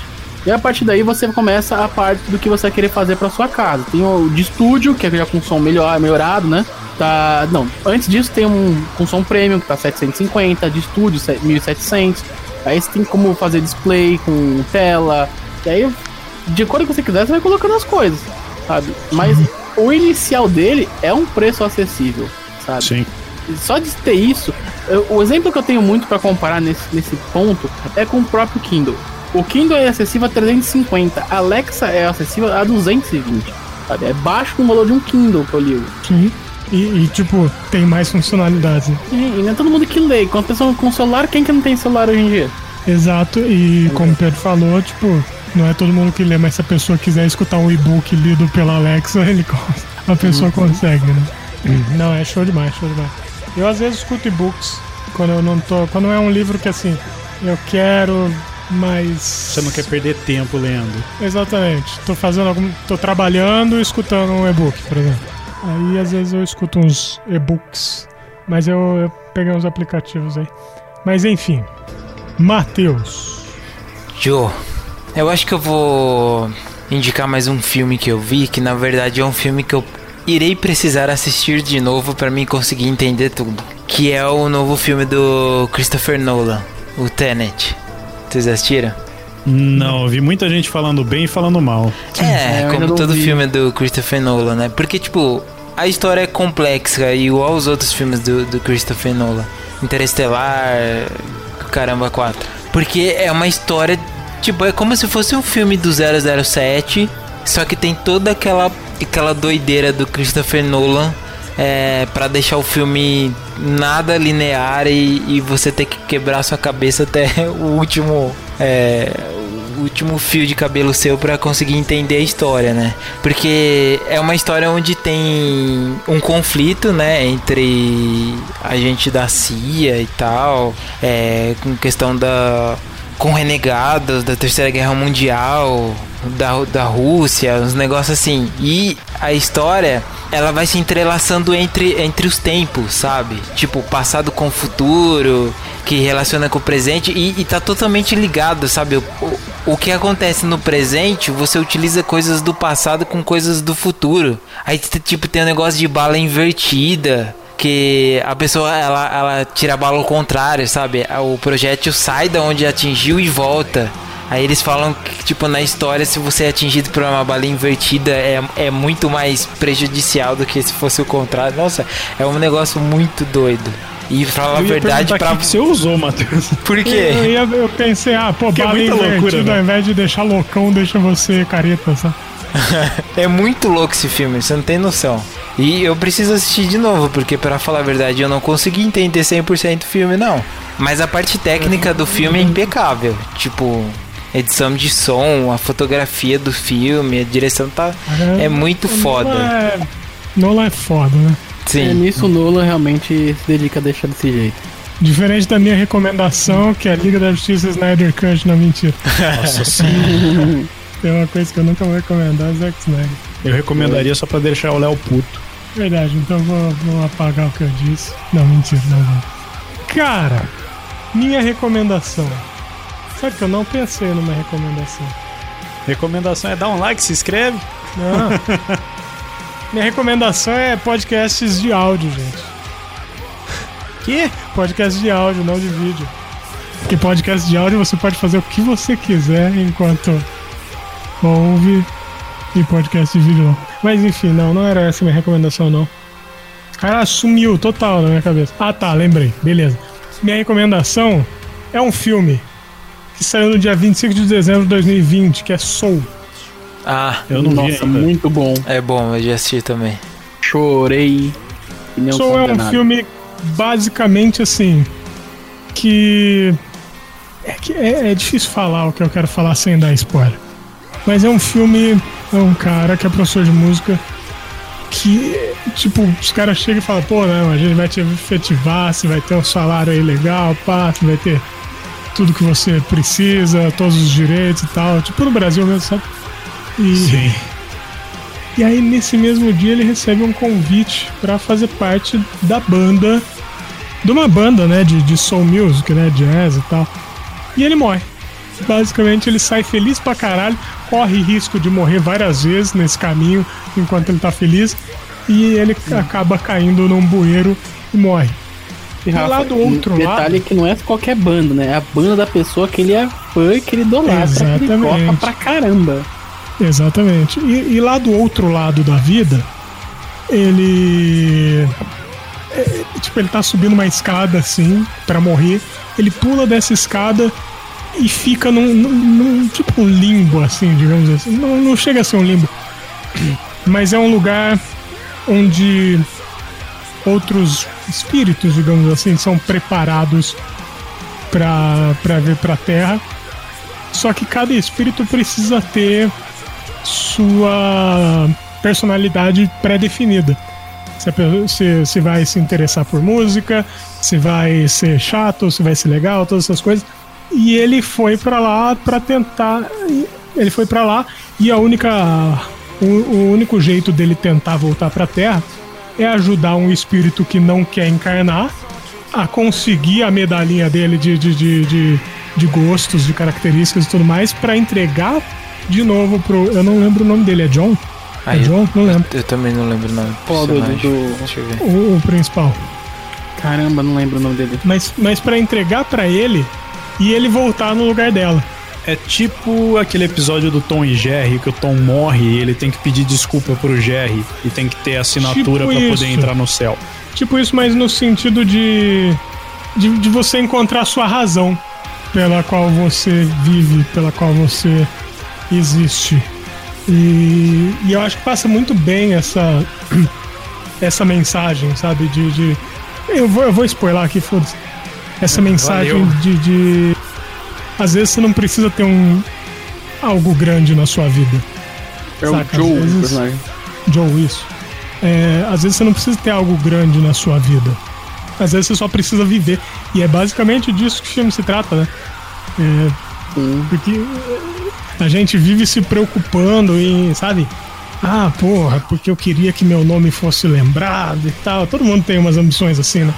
E a partir daí você começa a parte do que você vai querer fazer pra sua casa. Tem o de estúdio, que é já com som melhor, melhorado, né? Tá, não, antes disso tem um com som premium que tá 750, de estúdio 1700. Aí você tem como fazer display com tela. E aí, de acordo com que você quiser, você vai colocando as coisas, sabe? Mas o inicial dele é um preço acessível, sabe? Sim. só de ter isso, eu- o exemplo que eu tenho muito pra comparar nesse, nesse ponto é com o próprio Kindle. O Kindle é acessível a 350, a Alexa é acessível a 220. Sabe? É baixo no valor de um Kindle que eu li. Sim. E, e, tipo, tem mais funcionalidades. né? E, e não é todo mundo que lê. Quando a pessoa com celular, quem que não tem celular hoje em dia? Exato, e como o Pedro falou, tipo, não é todo mundo que lê, mas se a pessoa quiser escutar um e-book lido pela Alexa, ele a pessoa consegue, né? Não, é show demais, show demais. Eu às vezes escuto e-books quando eu não tô. Quando é um livro que assim, eu quero, mas. Você não quer perder tempo lendo. Exatamente. Tô fazendo algum. tô trabalhando e escutando um e-book, por exemplo. Aí às vezes eu escuto uns e-books. Mas eu, eu peguei uns aplicativos aí. Mas enfim. Matheus. Joe, eu acho que eu vou indicar mais um filme que eu vi, que na verdade é um filme que eu irei precisar assistir de novo pra mim conseguir entender tudo. Que é o novo filme do Christopher Nolan, o Tenet. Vocês assistiram? Não, eu vi muita gente falando bem e falando mal. É, É, como todo vi. filme do Christopher Nolan, né? Porque, tipo, a história é complexa, igual os outros filmes do, do Christopher Nolan. Interestelar, caramba, 4. Porque é uma história, tipo, é como se fosse um filme do 007, só que tem toda aquela, aquela doideira do Christopher Nolan é, para deixar o filme nada linear e, e você ter que quebrar sua cabeça até o último é, o último fio de cabelo seu para conseguir entender a história, né? Porque é uma história onde tem um conflito, né, entre a gente da CIA e tal, é, com questão da com renegados da Terceira Guerra Mundial, da, da Rússia, uns negócios assim. E a história, ela vai se entrelaçando entre, entre os tempos, sabe? Tipo, passado com o futuro, que relaciona com o presente e, e tá totalmente ligado, sabe? O, o, o que acontece no presente, você utiliza coisas do passado com coisas do futuro. Aí, tipo, tem um negócio de bala invertida que a pessoa ela, ela tira a bala ao contrário, sabe? O projétil sai da onde atingiu e volta. Aí eles falam que, tipo, na história, se você é atingido por uma bala invertida, é, é muito mais prejudicial do que se fosse o contrário. Nossa, é um negócio muito doido. E pra falar a Eu verdade, pra. o que que você usou, Matheus. Por Eu, quê? ia- eu pensei, ah, pô, Que é bala loucura, invertida, né? ao invés de deixar loucão, deixa você careta, sabe? É muito louco esse filme, você não tem noção. E eu preciso assistir de novo, porque pra falar a verdade, eu não consegui entender 100% o filme, não. Mas a parte técnica do filme é impecável. Tipo, edição de som, a fotografia do filme, a direção tá. É muito foda. é, Nolan é foda, né? É, Sim. nisso o Nolan realmente se dedica a deixar desse jeito. Diferente da minha recomendação, que é a Liga da Justiça Snyder Cut, não mentira. Nossa senhora. Tem uma coisa que eu nunca vou recomendar, Zack Snyder. Eu recomendaria só pra deixar o Léo puto. Verdade, então vou, vou apagar o que eu disse. Não, mentira, não vou. Cara, minha recomendação. Sabe que eu não pensei numa recomendação. Recomendação é dar um like, se inscreve. Não. minha recomendação é podcasts de áudio, gente. Que? Podcast de áudio, não de vídeo. Porque podcast de áudio você pode fazer o que você quiser enquanto ouve e podcast de vídeo não. Mas enfim, não, não era essa a minha recomendação não. Cara, sumiu total na minha cabeça. Ah tá, lembrei. Beleza. Minha recomendação é um filme que saiu no dia 25 de dezembro de 2020, que é Soul. Ah, Eu não vi Nossa, ainda. muito bom. é bom, eu já assisti também. Chorei. Soul é um filme basicamente assim que é, que é, é difícil falar o que eu quero falar sem dar spoiler. Mas é um filme, é um cara que é professor de música que, tipo, os caras chegam e falam, pô, não, a gente vai te efetivar, você vai ter um salário aí legal, pá, você vai ter tudo que você precisa, todos os direitos e tal, tipo no Brasil mesmo, sabe? E, Sim. e aí, nesse mesmo dia, ele recebe um convite pra fazer parte da banda. De uma banda, né? De, de soul music, né? Jazz e tal. E ele morre. Basicamente, ele sai feliz pra caralho, corre risco de morrer várias vezes nesse caminho enquanto ele tá feliz. E ele acaba caindo num bueiro e morre. E, Rafa, lá do outro detalhe lado- que não é qualquer banda, né? É a banda da pessoa que ele é fã, que ele idolatra, que ele Exatamente. gosta pra caramba. Exatamente. E, e lá do outro lado da vida, ele. é, tipo, ele tá subindo uma escada assim, pra morrer. Ele pula dessa escada e fica num, num- num, tipo limbo, assim, digamos assim. Não, não chega a ser um limbo. Mas é um lugar onde outros espíritos, digamos assim, são preparados pra vir pra Terra. Só que cada espírito precisa ter sua personalidade pré-definida. A se, se vai se interessar por música, se vai ser chato, se vai ser legal, todas essas coisas. E ele foi pra lá pra tentar. Ele foi pra lá e a única. O, o único jeito dele tentar voltar pra Terra é ajudar um espírito que não quer encarnar a conseguir a medalhinha dele de, de, de, de, de gostos, de características e tudo mais, pra entregar de novo pro. Eu não lembro o nome dele, é John? Ah, é eu- John? Não lembro. Eu também não lembro o nome. do Qual do- do- Deixa eu ver. O, o principal. Caramba, não lembro o nome dele. Mas, mas para entregar pra ele e ele voltar no lugar dela. É tipo aquele episódio do Tom e Jerry, que o Tom morre e ele tem que pedir desculpa pro Jerry e tem que ter assinatura Tipo pra isso. poder entrar no céu. Tipo isso, mas no sentido de, de. de você encontrar a sua razão pela qual você vive, pela qual você existe. E, e eu acho que passa muito bem essa. essa mensagem, sabe? De. de- eu, vou, eu vou spoiler aqui, foda-se. Essa mensagem valeu. de, de. Às vezes você não precisa ter um. algo grande na sua vida. É Saca, o Joe, vezes- o personagem. Joe, isso. É, às vezes você não precisa ter algo grande na sua vida. Às vezes você só precisa viver. E é basicamente disso que o filme se trata, né? É, porque a gente vive se preocupando em, sabe? Ah, porra, porque eu queria que meu nome fosse lembrado e tal. Todo mundo tem umas ambições assim, né?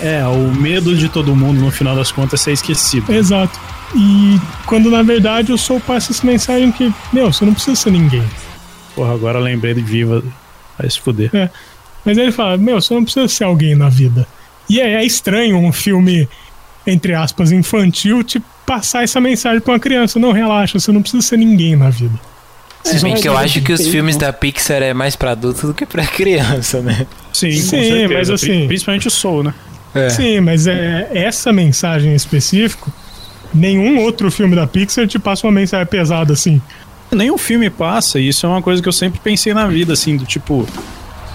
É, o medo de todo mundo, no final das contas, é ser esquecido. Exato. E quando na verdade eu sou passa essa mensagem que, meu, você não precisa ser ninguém. Porra, agora eu lembrei de Viva. Vai se fuder. É. Mas ele fala, meu, você não precisa ser alguém na vida. E é, é estranho um filme, entre aspas, infantil, te passar essa mensagem pra uma criança. Não, relaxa, você não precisa ser ninguém na vida. Se bem que eu acho que os filmes da Pixar é mais pra adulto do que pra criança, né? Sim, Sim, mas assim- Pri- Principalmente o Soul, né? É. Sim, mas é, essa mensagem em específico, nenhum outro filme da Pixar te passa uma mensagem pesada assim. Nenhum filme passa, e isso é uma coisa que eu sempre pensei na vida, assim, do tipo.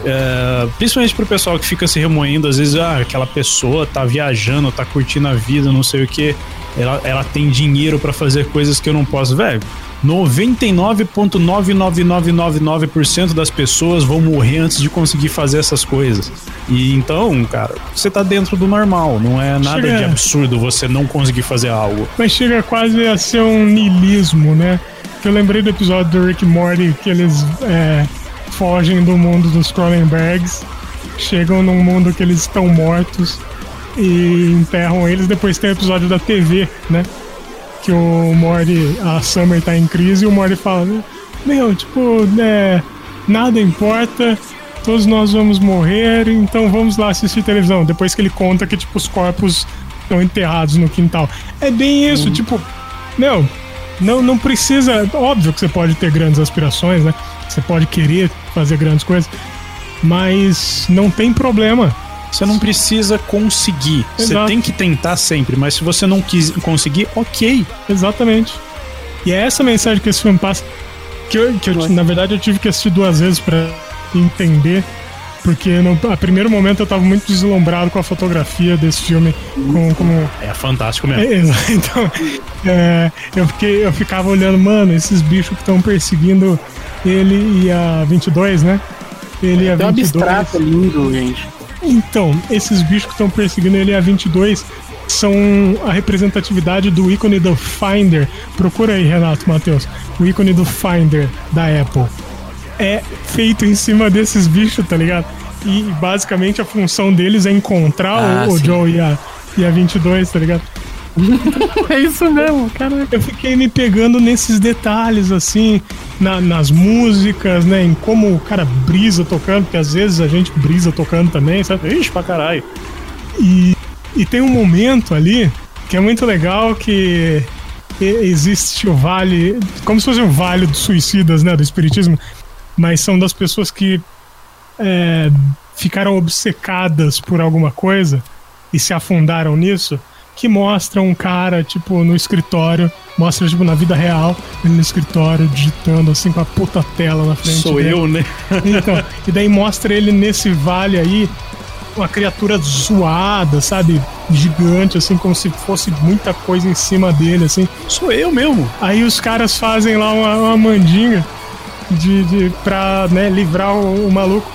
é, principalmente pro pessoal que fica se remoendo, às vezes, ah, aquela pessoa tá viajando, tá curtindo a vida, não sei o que, ela, ela tem dinheiro pra fazer coisas que eu não posso. Velho, 99,99999% das pessoas vão morrer antes de conseguir fazer essas coisas. E então, cara, você tá dentro do normal, não é nada Chega- de absurdo você não conseguir fazer algo. Mas chega quase a ser um niilismo, né? Que eu lembrei do episódio do Rick Morty que eles é, fogem do mundo dos Cronenbergs, chegam num mundo que eles estão mortos e enterram eles. Depois tem o episódio da TV, né? Que o Morty, a Summer tá em crise e o Morty fala: Meu, tipo, é, nada importa, todos nós vamos morrer, então vamos lá assistir televisão. Depois que ele conta que, tipo, os corpos estão enterrados no quintal. É bem isso, tipo, meu, não, não precisa. Óbvio que você pode ter grandes aspirações, né? Você pode querer fazer grandes coisas, mas não tem problema. Você não precisa conseguir. Você Exato. tem que tentar sempre, mas se você não quis conseguir, ok. Exatamente. E é essa mensagem que esse filme passa. Que, eu, que eu, na verdade eu tive que assistir duas vezes pra entender. Porque no a primeiro momento eu tava muito deslumbrado com a fotografia desse filme. Com, como, É fantástico mesmo. É, então, é, eu, fiquei, eu ficava olhando, mano, esses bichos que estão perseguindo ele e a 22, né? Ele e a Tem um 22. abstrato lindo, gente. Então, esses bichos que estão perseguindo ele a 22 são a representatividade do ícone do Finder. Procura aí, Renato Matheus. O ícone do Finder da Apple. É feito em cima desses bichos, tá ligado? E basicamente a função deles é encontrar Ah, o, o. Joe e a, e a 22, tá ligado? É isso mesmo, cara. Eu fiquei me pegando nesses detalhes, assim, na- nas músicas, né? Em como o cara brisa tocando, porque às vezes a gente brisa tocando também, sabe? Ixi, pra caralho. E, e tem um momento ali que é muito legal que existe o vale, como se fosse um vale dos suicidas, né? Do espiritismo, mas são das pessoas que é, ficaram obcecadas por alguma coisa e se afundaram nisso, que mostra um cara, tipo, no escritório, mostra, tipo, na vida real, ele no escritório, digitando, assim, com a puta tela na frente Sou dele. eu, né? Então, e daí mostra ele nesse vale aí, uma criatura zoada, sabe? Gigante, assim, como se fosse muita coisa em cima dele, assim. Sou eu mesmo. Aí os caras fazem lá uma, uma mandinga de, de, pra né, livrar o, o maluco.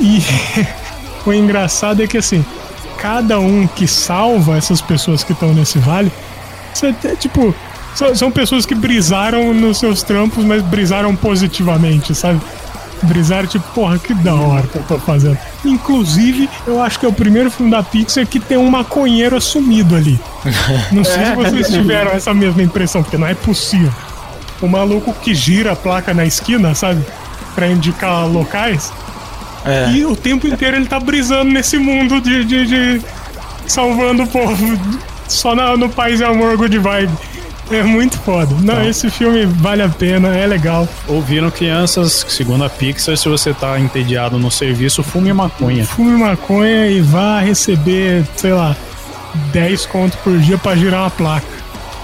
E o engraçado é que, assim, cada um que salva essas pessoas que estão nesse vale, você, é, tipo, são, são pessoas que brisaram nos seus trampos, mas brisaram positivamente, sabe? Brisaram, tipo, porra, que da hora que eu tô fazendo. Inclusive, eu acho que é o primeiro filme da Pixar que tem um maconheiro assumido ali. Não sei se vocês tiveram essa mesma impressão, porque não é possível. O maluco que gira a placa na esquina, sabe? Pra indicar locais. É. E o tempo inteiro ele tá brisando nesse mundo de, de, de salvando o povo só na- no Paz e Amor Good Vibe. É muito foda. Não, esse filme vale a pena, é legal. Ouviram crianças, segundo a Pixar, se você tá entediado no serviço, fume maconha. Fume maconha e vá receber, sei lá, 10 conto por dia pra girar uma placa.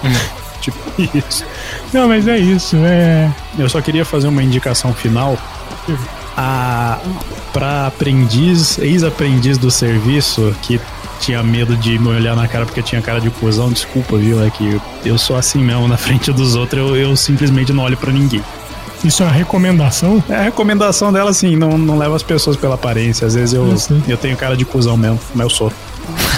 Tipo isso. Não, mas é isso. É. Eu só queria fazer uma indicação final. A, pra aprendiz, ex-aprendiz do serviço, que tinha medo de me olhar na cara porque tinha cara de cuzão, desculpa, viu? É que eu sou assim mesmo, na frente dos outros, eu, eu simplesmente não olho pra ninguém. Isso é uma recomendação? É a recomendação dela, assim, não, não leva as pessoas pela aparência. Às vezes eu, Eu sei. eu tenho cara de cuzão mesmo, mas eu sou.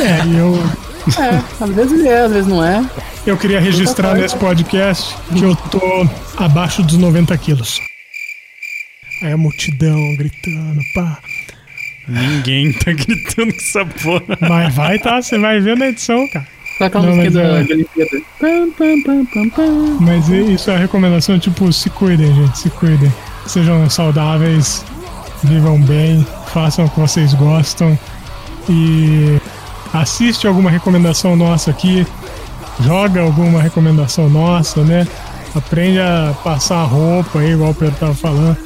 É, e eu, É, às vezes ele é, às vezes não é. eu queria registrar nesse podcast que eu tô abaixo dos 90 quilos. Aí a multidão gritando, pá. Ninguém tá gritando com essa porra. Mas vai tá, você vai ver na edição, cara. Não, música mas da é- da Olimpíada. Mas i- isso é a recomendação, tipo, se cuidem, gente, se cuidem. Sejam saudáveis, vivam bem, façam o que vocês gostam. E assiste alguma recomendação nossa aqui, joga alguma recomendação nossa, né? Aprende a passar a roupa aí, igual o Pedro tava falando.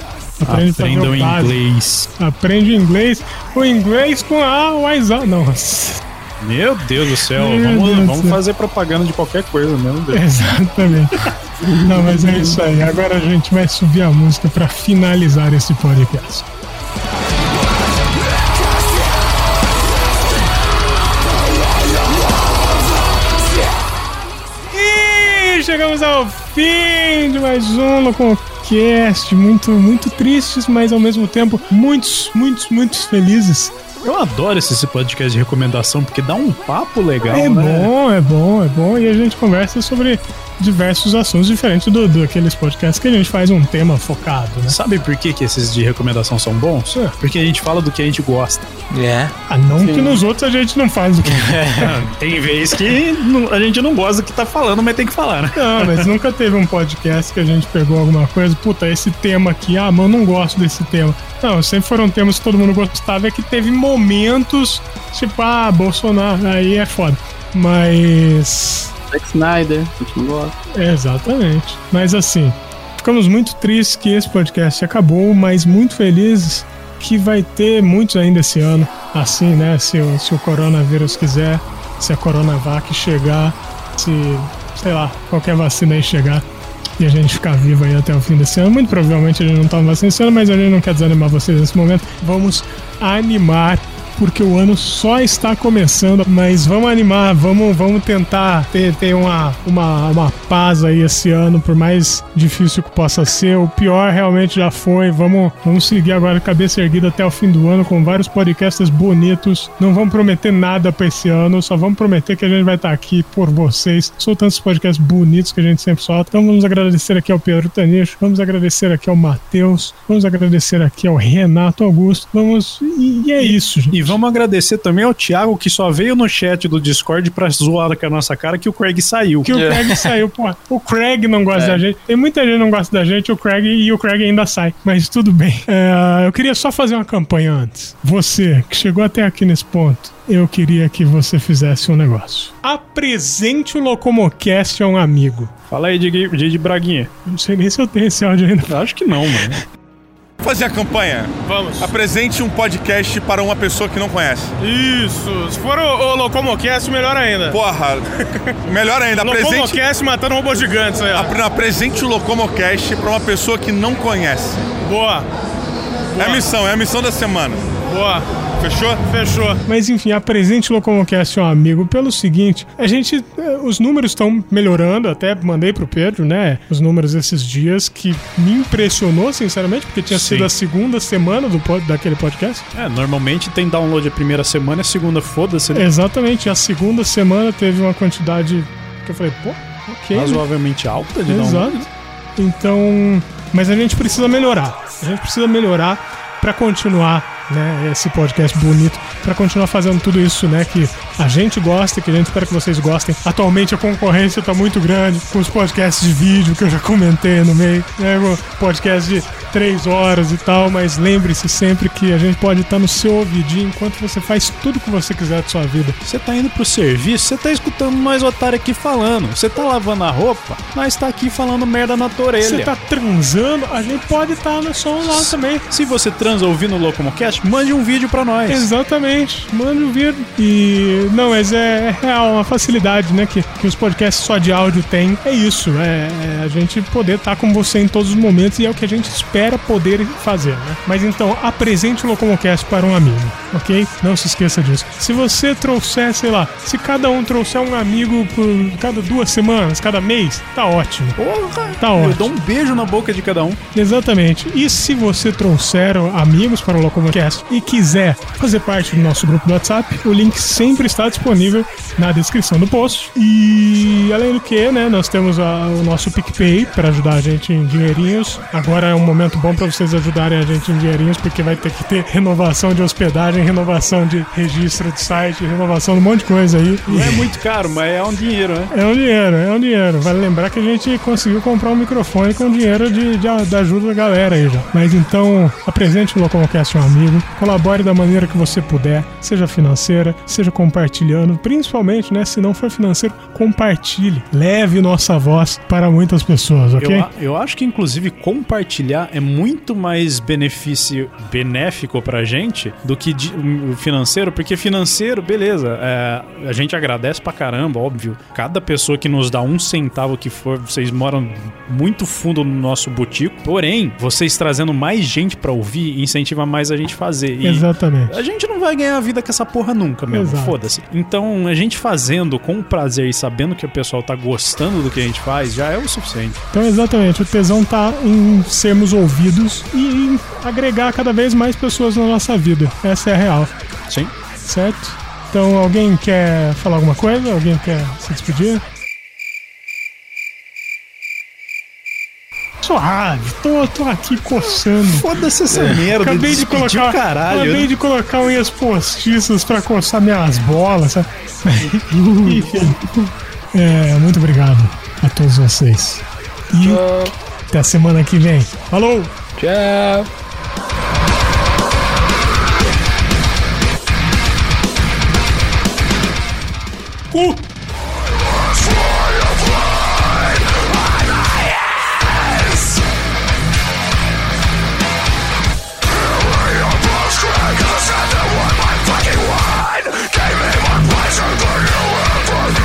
Aprende a fazer Aprendam o básico. inglês. Aprende inglês. O inglês com a WhatsApp. Não, Meu Deus do céu, Meu vamos, Deus vamos céu. fazer propaganda de qualquer coisa, meu Deus. exatamente. Não, mas é isso aí. Agora a gente vai subir a música pra finalizar esse podcast. E chegamos ao fim de mais um com podcast, muito, muito tristes, mas ao mesmo tempo muitos, muitos, muitos felizes. Eu adoro esse esse podcast de recomendação, porque dá um papo legal, É né? bom, é bom, é bom. E a gente conversa sobre diversos assuntos diferentes do, do aqueles podcasts que a gente faz um tema focado, né? Sabe por que, que esses de recomendação são bons? É. Porque a gente fala do que a gente gosta. É. Ah, não que nos outros a gente não faz o que. Tem vez que a gente não gosta do que tá falando, mas tem que falar, né? Não, mas nunca teve um podcast que a gente pegou alguma coisa, puta, esse tema aqui, ah, mas eu não gosto desse tema. Não, sempre foram temas que todo mundo gostava, é que teve momentos, tipo, ah, Bolsonaro, aí é foda. Mas. Zack Snyder, a gente não gosta. Exatamente. Mas assim, ficamos muito tristes que esse podcast acabou, mas muito felizes que vai ter muitos ainda esse ano. Assim, né? Se, se o coronavírus quiser, se a Coronavac chegar, se, sei lá, qualquer vacina aí chegar e a gente ficar vivo aí até o fim desse ano. Muito provavelmente a gente não toma vacina esse ano, mas a gente não quer desanimar vocês nesse momento. Vamos animar. Porque o ano só está começando, mas vamos animar, vamos, vamos tentar ter, ter uma, uma, uma paz aí esse ano, por mais difícil que possa ser. O pior realmente já foi. Vamos, vamos seguir agora cabeça erguida até o fim do ano com vários podcasts bonitos. Não vamos prometer nada para esse ano, só vamos prometer que a gente vai estar aqui por vocês, soltando esses podcasts bonitos que a gente sempre solta. Então vamos agradecer aqui ao Pedro Tanicho, vamos agradecer aqui ao Matheus, vamos agradecer aqui ao Renato Augusto. Vamos. E, e é isso, gente. E vamos agradecer também ao Thiago, que só veio no chat do Discord pra zoar com a nossa cara que o Craig saiu. que o Craig saiu, pô. O Craig não gosta da gente. Tem muita gente que não gosta da gente, o Craig e o Craig ainda sai. Mas tudo bem. É, eu queria só fazer uma campanha antes. Você que chegou até aqui nesse ponto, eu queria que você fizesse um negócio. Apresente o Locomocast a um amigo. Fala aí, Didi Didi Braguinha. Eu não sei nem se eu tenho esse áudio ainda. Eu acho que não, mano. fazer a campanha. Vamos. Apresente um podcast para uma pessoa que não conhece. Isso. Se for o, o Locomocast, melhor ainda. Porra, melhor ainda, apresente, Locomocast matando robôs gigantes aí, ó. apre- apresente o Locomocast para uma pessoa que não conhece. Boa. É a missão, é a missão da semana. Boa. Fechou? Fechou. Mas enfim, apresente o Locomocast ao amigo pelo seguinte: a gente. eh, Os números estão melhorando, até mandei pro Pedro, né? Os números esses dias que me impressionou, sinceramente, porque tinha Sim. sido a segunda semana do, daquele podcast. É, normalmente tem download a primeira semana, a segunda foda-se, né? Exatamente, a segunda semana teve uma quantidade que eu falei, pô, ok. né? razoavelmente alta de download. Exato. Então, mas a gente precisa melhorar. A gente precisa melhorar para continuar, né, esse podcast bonito, para continuar fazendo tudo isso, né, que a gente gosta, que a gente espera que vocês gostem. Atualmente a concorrência tá muito grande com os podcasts de vídeo que eu já comentei no meio, né, podcast de três horas e tal, mas lembre-se sempre que a gente pode estar no seu ouvidinho enquanto você faz tudo que você quiser da sua vida. Você tá indo pro serviço, você tá escutando nós otário aqui falando. Você tá lavando a roupa, nós tá aqui falando merda na tua orelha. Você tá transando, a gente pode estar no som lá também. Se você transa ouvindo o Locomocast, mande um vídeo pra nós. Exatamente, mande um vídeo. E não, mas é, é real, uma facilidade, né? Que, que os podcasts só de áudio têm. É isso, é, é a gente poder estar com você em todos os momentos e é o que a gente espera poder fazer, né? Mas então, apresente o Locomocast para um amigo, ok? Não se esqueça disso. Se você trouxer, sei lá, se cada um trouxer um amigo por cada duas semanas, cada mês, tá ótimo. Porra! Tá Eu ótimo. dou um beijo na boca de cada um. Exatamente. E se você trouxer amigos para o Locomocast e quiser fazer parte do nosso grupo do WhatsApp, o link sempre está disponível na descrição do post. E além do que, né, nós temos a- o nosso PicPay para ajudar a gente em dinheirinhos. Agora é um momento bom para vocês ajudarem a gente em dinheirinhos, porque vai ter que ter renovação de hospedagem, renovação de registro de site, renovação de um monte de coisa aí. Não é muito caro, mas é um dinheiro, né? É um dinheiro, é um dinheiro. Vale lembrar que a gente conseguiu comprar um microfone com dinheiro de, de- da ajuda da galera aí já. Mas então, apresente o Locomocast a um amigo, colabore da maneira que você puder, seja financeira, seja compartilhando, principalmente, né, se não for financeiro, compartilhe. Leve nossa voz para muitas pessoas, ok? Eu, eu acho que, inclusive, compartilhar é muito mais benefício benéfico pra gente do que de- financeiro, porque financeiro, beleza, é, a gente agradece pra caramba, óbvio. Cada pessoa que nos dá um centavo que for, vocês moram muito fundo no nosso butico. Porém, vocês trazendo mais gente pra ouvir incentiva mais a gente fazer. E Exatamente. a gente não vai ganhar a vida com essa porra nunca mesmo, foda-se. Então, a gente fazendo com prazer e sabendo que o pessoal tá gostando do que a gente faz, já é o suficiente. Então, exatamente, o tesão tá em sermos ouvidos e em agregar cada vez mais pessoas na nossa vida. Essa é a real, Sim. certo? Então, alguém quer falar alguma coisa? Alguém quer se despedir? Suave, tô, tô aqui coçando. Foda-se essa merda. Acabei de colocar, caralho. acabei né? de colocar unhas postiças pra coçar minhas bolas. sabe? é, muito obrigado a todos vocês. E até a semana que vem. Falou! Tchau. Cu! Gave me more pleasure than you ever